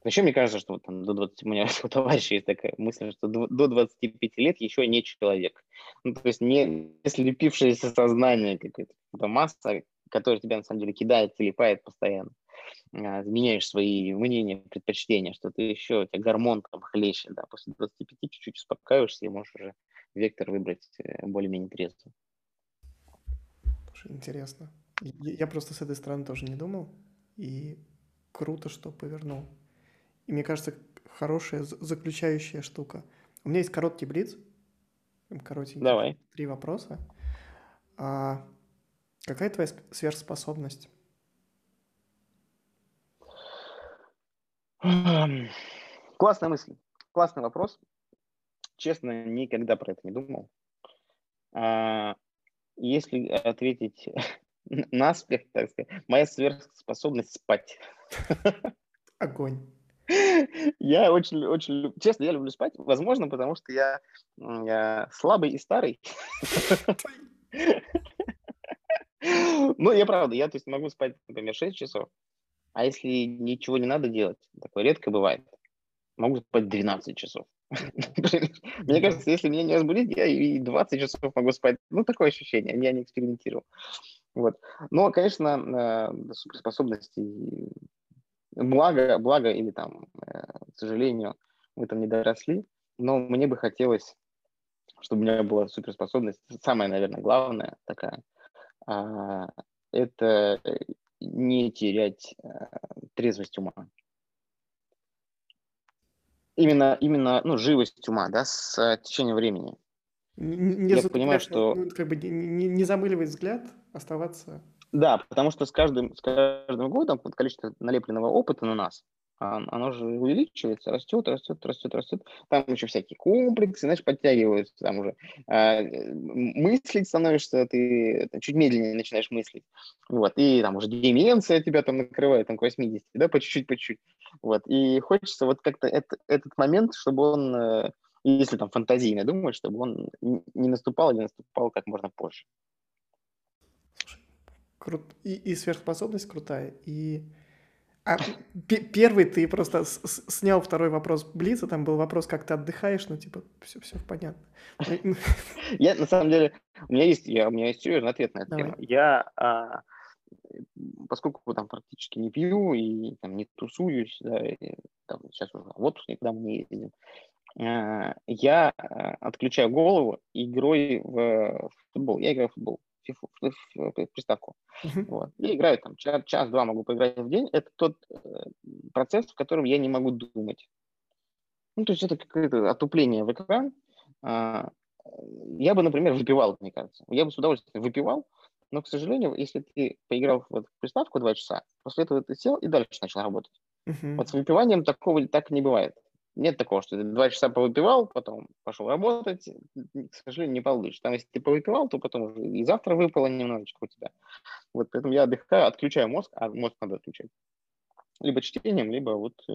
Вообще, мне кажется, что вот там до 20, у меня *laughs* у товарища есть такая мысль, что до, до 25 лет еще не человек. Ну, то есть не слепившееся сознание, какая-то масса, которая тебя на самом деле кидает, телепает постоянно. А, меняешь свои мнения, предпочтения, что-то еще, у тебя гормон там хлещет, да, после 25 чуть-чуть успокаиваешься и можешь уже вектор выбрать э, более-менее трезвый. Интересно. Я просто с этой стороны тоже не думал, и круто, что повернул. И мне кажется, хорошая заключающая штука. У меня есть короткий блиц. Коротенький. Давай. Три вопроса. А какая твоя сверхспособность? Классная мысль. Классный вопрос. Честно, никогда про это не думал. А, если ответить *laughs* наспех, так сказать, моя сверхспособность спать. *laughs* Огонь. Я очень, очень, честно, я люблю спать. Возможно, потому что я, я слабый и старый. *laughs* Ну, я правда, я то есть могу спать, например, 6 часов, а если ничего не надо делать, такое редко бывает, могу спать 12 часов. *laughs* Мне кажется, если меня не разбудить, я и 20 часов могу спать. Ну, такое ощущение, я не экспериментировал. Вот. Но, конечно, э, суперспособности Благо, благо или там, э, к сожалению, мы там не доросли, но мне бы хотелось, чтобы у меня была суперспособность, самая, наверное, главная такая, а, это не терять а, трезвость ума. Именно, именно ну, живость ума, да, с течением времени. Не, не Я понимаю, что... Ну, как бы не, не, не замыливать взгляд, оставаться да, потому что с каждым, с каждым годом вот количество налепленного опыта на нас, оно же увеличивается, растет, растет, растет, растет. Там еще всякие комплексы, знаешь, подтягиваются, там уже э, мыслить становишься, ты чуть медленнее начинаешь мыслить. Вот, и там уже деменция тебя там накрывает, там к 80, да, по чуть-чуть, по чуть-чуть. Вот, и хочется вот как-то это, этот момент, чтобы он, э, если там фантазийно думать, чтобы он не наступал или наступал как можно позже. Крут... И, и сверхспособность крутая, и... А первый ты просто снял второй вопрос Блица, там был вопрос, как ты отдыхаешь, ну, типа, все, все понятно. *laughs* Я, на самом деле, у меня есть, я, у меня есть серьезный ответ на эту тему. Я, а, поскольку там практически не пью и там не тусуюсь, да, и, там, сейчас уже в отпуск никуда мы не ездим, а, я а, отключаю голову игрой в футбол. Я играю в футбол приставку. Uh-huh. Вот. И играю там час, час-два могу поиграть в день. Это тот э, процесс, в котором я не могу думать. Ну, то есть это какое-то отупление в экран. А, я бы, например, выпивал, мне кажется. Я бы с удовольствием выпивал, но, к сожалению, если ты поиграл в эту приставку два часа, после этого ты сел и дальше начал работать. Uh-huh. Вот с выпиванием такого так не бывает. Нет такого, что ты два часа повыпивал, потом пошел работать, к сожалению, не получишь. Там, если ты повыпивал, то потом уже и завтра выпало немножечко у тебя. Вот поэтому я отдыхаю, отключаю мозг, а мозг надо отключать. Либо чтением, либо вот э,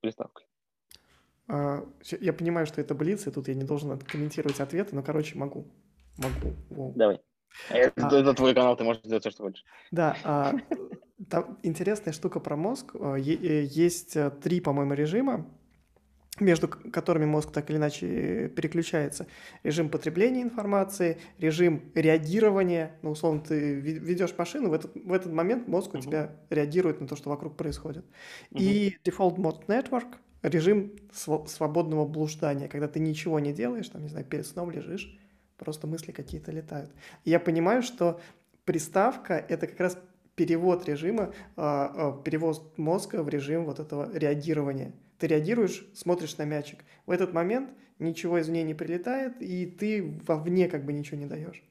приставкой. А, я понимаю, что это блиц, и тут я не должен комментировать ответы, но, короче, могу. Могу. Воу. Давай. Это, а, это твой канал, ты можешь делать все, что хочешь. Да, а, там интересная штука про мозг. А, э, есть э, три, по-моему, режима между которыми мозг так или иначе переключается. Режим потребления информации, режим реагирования. Ну, условно, ты ведешь машину, в этот, в этот момент мозг у uh-huh. тебя реагирует на то, что вокруг происходит. Uh-huh. И Default Mode Network, режим св- свободного блуждания, когда ты ничего не делаешь, там, не знаю, перед сном лежишь, просто мысли какие-то летают. И я понимаю, что приставка — это как раз перевод режима, э, э, перевод мозга в режим вот этого реагирования — ты реагируешь, смотришь на мячик. В этот момент ничего извне не прилетает, и ты вовне как бы ничего не даешь.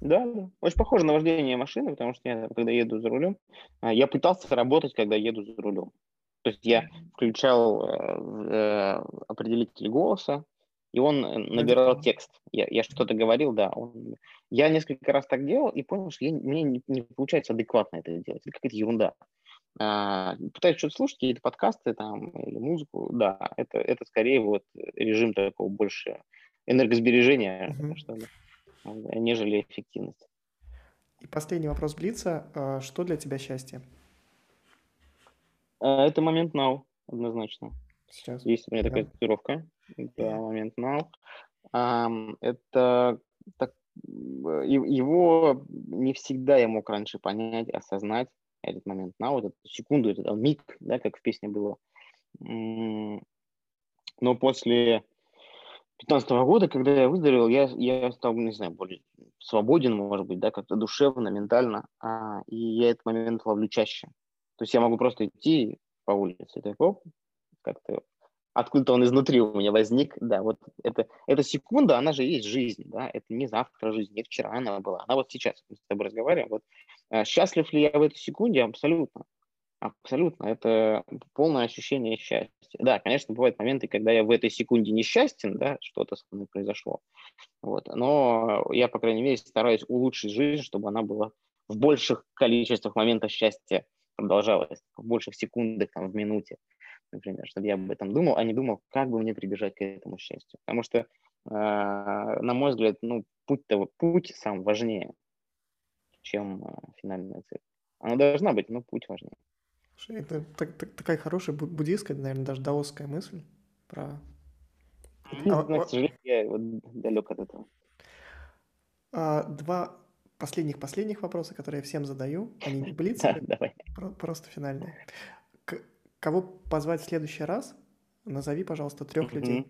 Да, да. Очень похоже на вождение машины, потому что я, когда еду за рулем, а, я пытался работать, когда еду за рулем. То есть я включал э, э, определитель голоса, и он набирал текст. Я, я что-то говорил, да. Он... Я несколько раз так делал и понял, что я, мне не, не получается адекватно это делать. Это какая-то ерунда. А, пытаюсь что-то слушать, какие-то подкасты там или музыку, да, это, это скорее вот режим такого больше энергосбережения, mm-hmm. что ли, нежели эффективность. И последний вопрос Блица. А, что для тебя счастье? А, это момент now, однозначно. Сейчас. Есть у меня такая татуировка. Да, момент now. Это так, его не всегда я мог раньше понять, осознать этот момент, на вот эту секунду, этот миг, да, как в песне было. Но после 15 года, когда я выздоровел, я, я стал, не знаю, более свободен, может быть, да, как-то душевно, ментально, а, и я этот момент ловлю чаще. То есть я могу просто идти по улице, так, оп, как-то откуда-то он изнутри у меня возник, да, вот это, эта секунда, она же есть жизнь, да, это не завтра жизнь, не вчера она была, она вот сейчас, мы с тобой разговариваем, вот счастлив ли я в этой секунде? Абсолютно, абсолютно, это полное ощущение счастья. Да, конечно, бывают моменты, когда я в этой секунде несчастен, да, что-то со мной произошло, вот, но я, по крайней мере, стараюсь улучшить жизнь, чтобы она была в больших количествах моментов счастья продолжалась, в больших секундах, там, в минуте например, чтобы я об этом думал, а не думал, как бы мне прибежать к этому счастью. Потому что, э, на мой взгляд, ну, путь-то, путь сам важнее, чем э, финальная цель. Она должна быть, но путь важнее. Это так, так, такая хорошая буддийская, наверное, даже даосская мысль про... Ну, а, к сожалению, я вот далек от этого. А, два последних-последних вопроса, которые я всем задаю, они не *laughs* блицы, просто финальные. Кого позвать в следующий раз? Назови, пожалуйста, трех людей.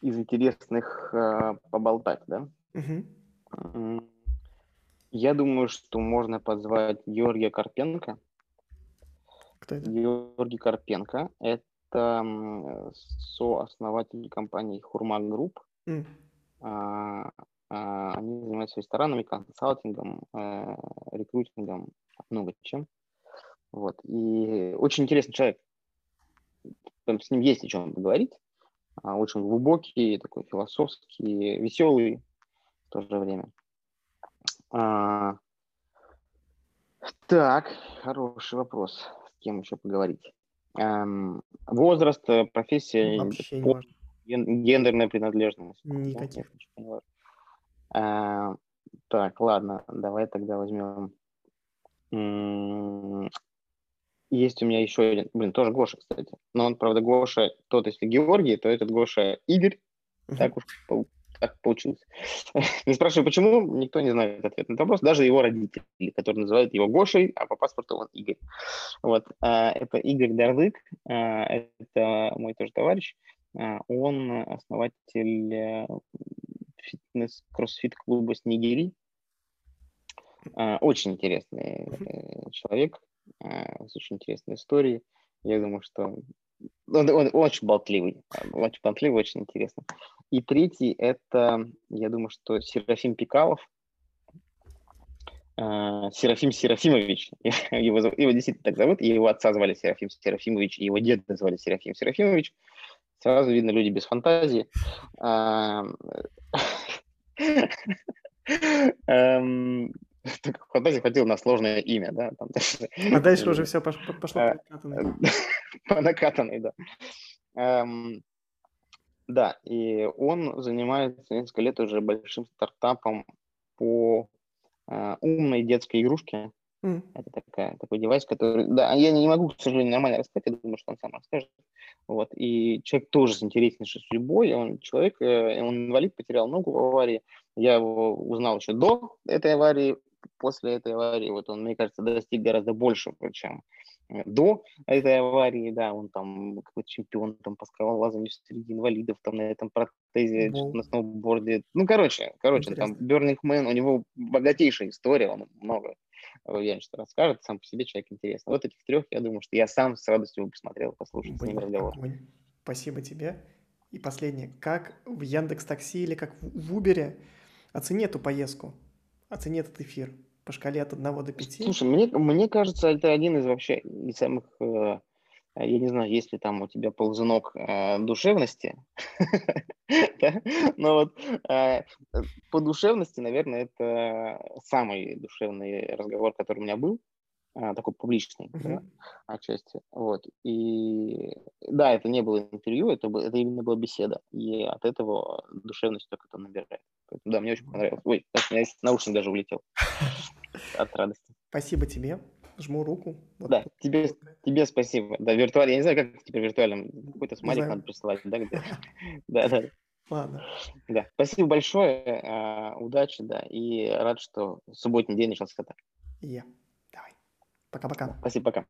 Из интересных э, поболтать, да? Я думаю, что можно позвать Георгия Карпенко. Кто это? Георгий Карпенко. Это сооснователь компании Hurma Group. Mm. А, а, они занимаются ресторанами, консалтингом, э, рекрутингом, много чем. Вот. И очень интересный человек. С ним есть о чем поговорить. А, очень глубокий, такой философский, веселый в то же время. А, так, хороший вопрос. С кем еще поговорить? Эм, возраст, э, профессия, Вообще пол, ген, гендерная принадлежность. Никаких. Э, так, ладно, давай тогда возьмем есть у меня еще один, блин, тоже Гоша, кстати. Но он, правда, Гоша, тот, если Георгий, то этот Гоша Игорь. Так уж так получилось. *laughs* не спрашиваю, почему, никто не знает ответ на этот вопрос, даже его родители, которые называют его Гошей, а по паспорту он Игорь. Вот, а, это Игорь Дарлык, а, это мой тоже товарищ, а, он основатель э, фитнес-кроссфит-клуба Снегири. Очень интересный э, человек, с очень интересной историей. Я думаю, что он, он очень болтливый, очень болтливый, очень интересный. И третий – это, я думаю, что Серафим Пикалов, э, Серафим Серафимович, *laughs* его, его действительно так зовут, его отца звали Серафим Серафимович, его деда звали Серафим Серафимович. Сразу видно, люди без фантазии. *laughs* Эм, только фантазии хватило на сложное имя, да. *laughs* А дальше уже все пошло, пошло по накатанной. Да. Эм, да, и он занимается несколько лет уже большим стартапом по э, умной детской игрушке. Mm. Это такая, такой девайс, который... Да, я не могу, к сожалению, нормально рассказать, я думаю, что он сам расскажет. Вот. И человек тоже с интереснейшей судьбой. Он человек, э, он инвалид, потерял ногу в аварии. Я его узнал еще до этой аварии, после этой аварии. Вот он, мне кажется, достиг гораздо большего, чем до этой аварии, да, он там какой-то чемпион там по скалолазанию среди инвалидов, там на этом протезе, ну, на сноуборде. Ну, короче, короче, Интересно. там Burning Man, у него богатейшая история, он много уверен, что расскажет, сам по себе человек интересный. Вот этих трех, я думаю, что я сам с радостью посмотрел, послушал с ним разговор. Спасибо тебе. И последнее. Как в Яндекс Такси или как в Убере оцени эту поездку, оцени этот эфир по шкале от 1 до 5? Слушай, мне, мне кажется, это один из вообще из самых э, я не знаю, есть ли там у тебя ползунок э, душевности, *laughs* но вот э, по душевности, наверное, это самый душевный разговор, который у меня был, такой публичный, да, отчасти, вот, и да, это не было интервью, это, это именно была беседа, и от этого душевность только там набирает. Поэтому, да, мне очень понравилось. Ой, у меня наушник даже улетел от радости. Спасибо тебе жму руку. Вот. Да, тебе, тебе спасибо. Да, виртуально, я не знаю, как теперь виртуальным, какой-то смайлик надо присылать, да, где? *laughs* Да, да. Ладно. Да, спасибо большое, а, удачи, да, и рад, что субботний день начался так. Я. Давай. Пока-пока. Спасибо, пока.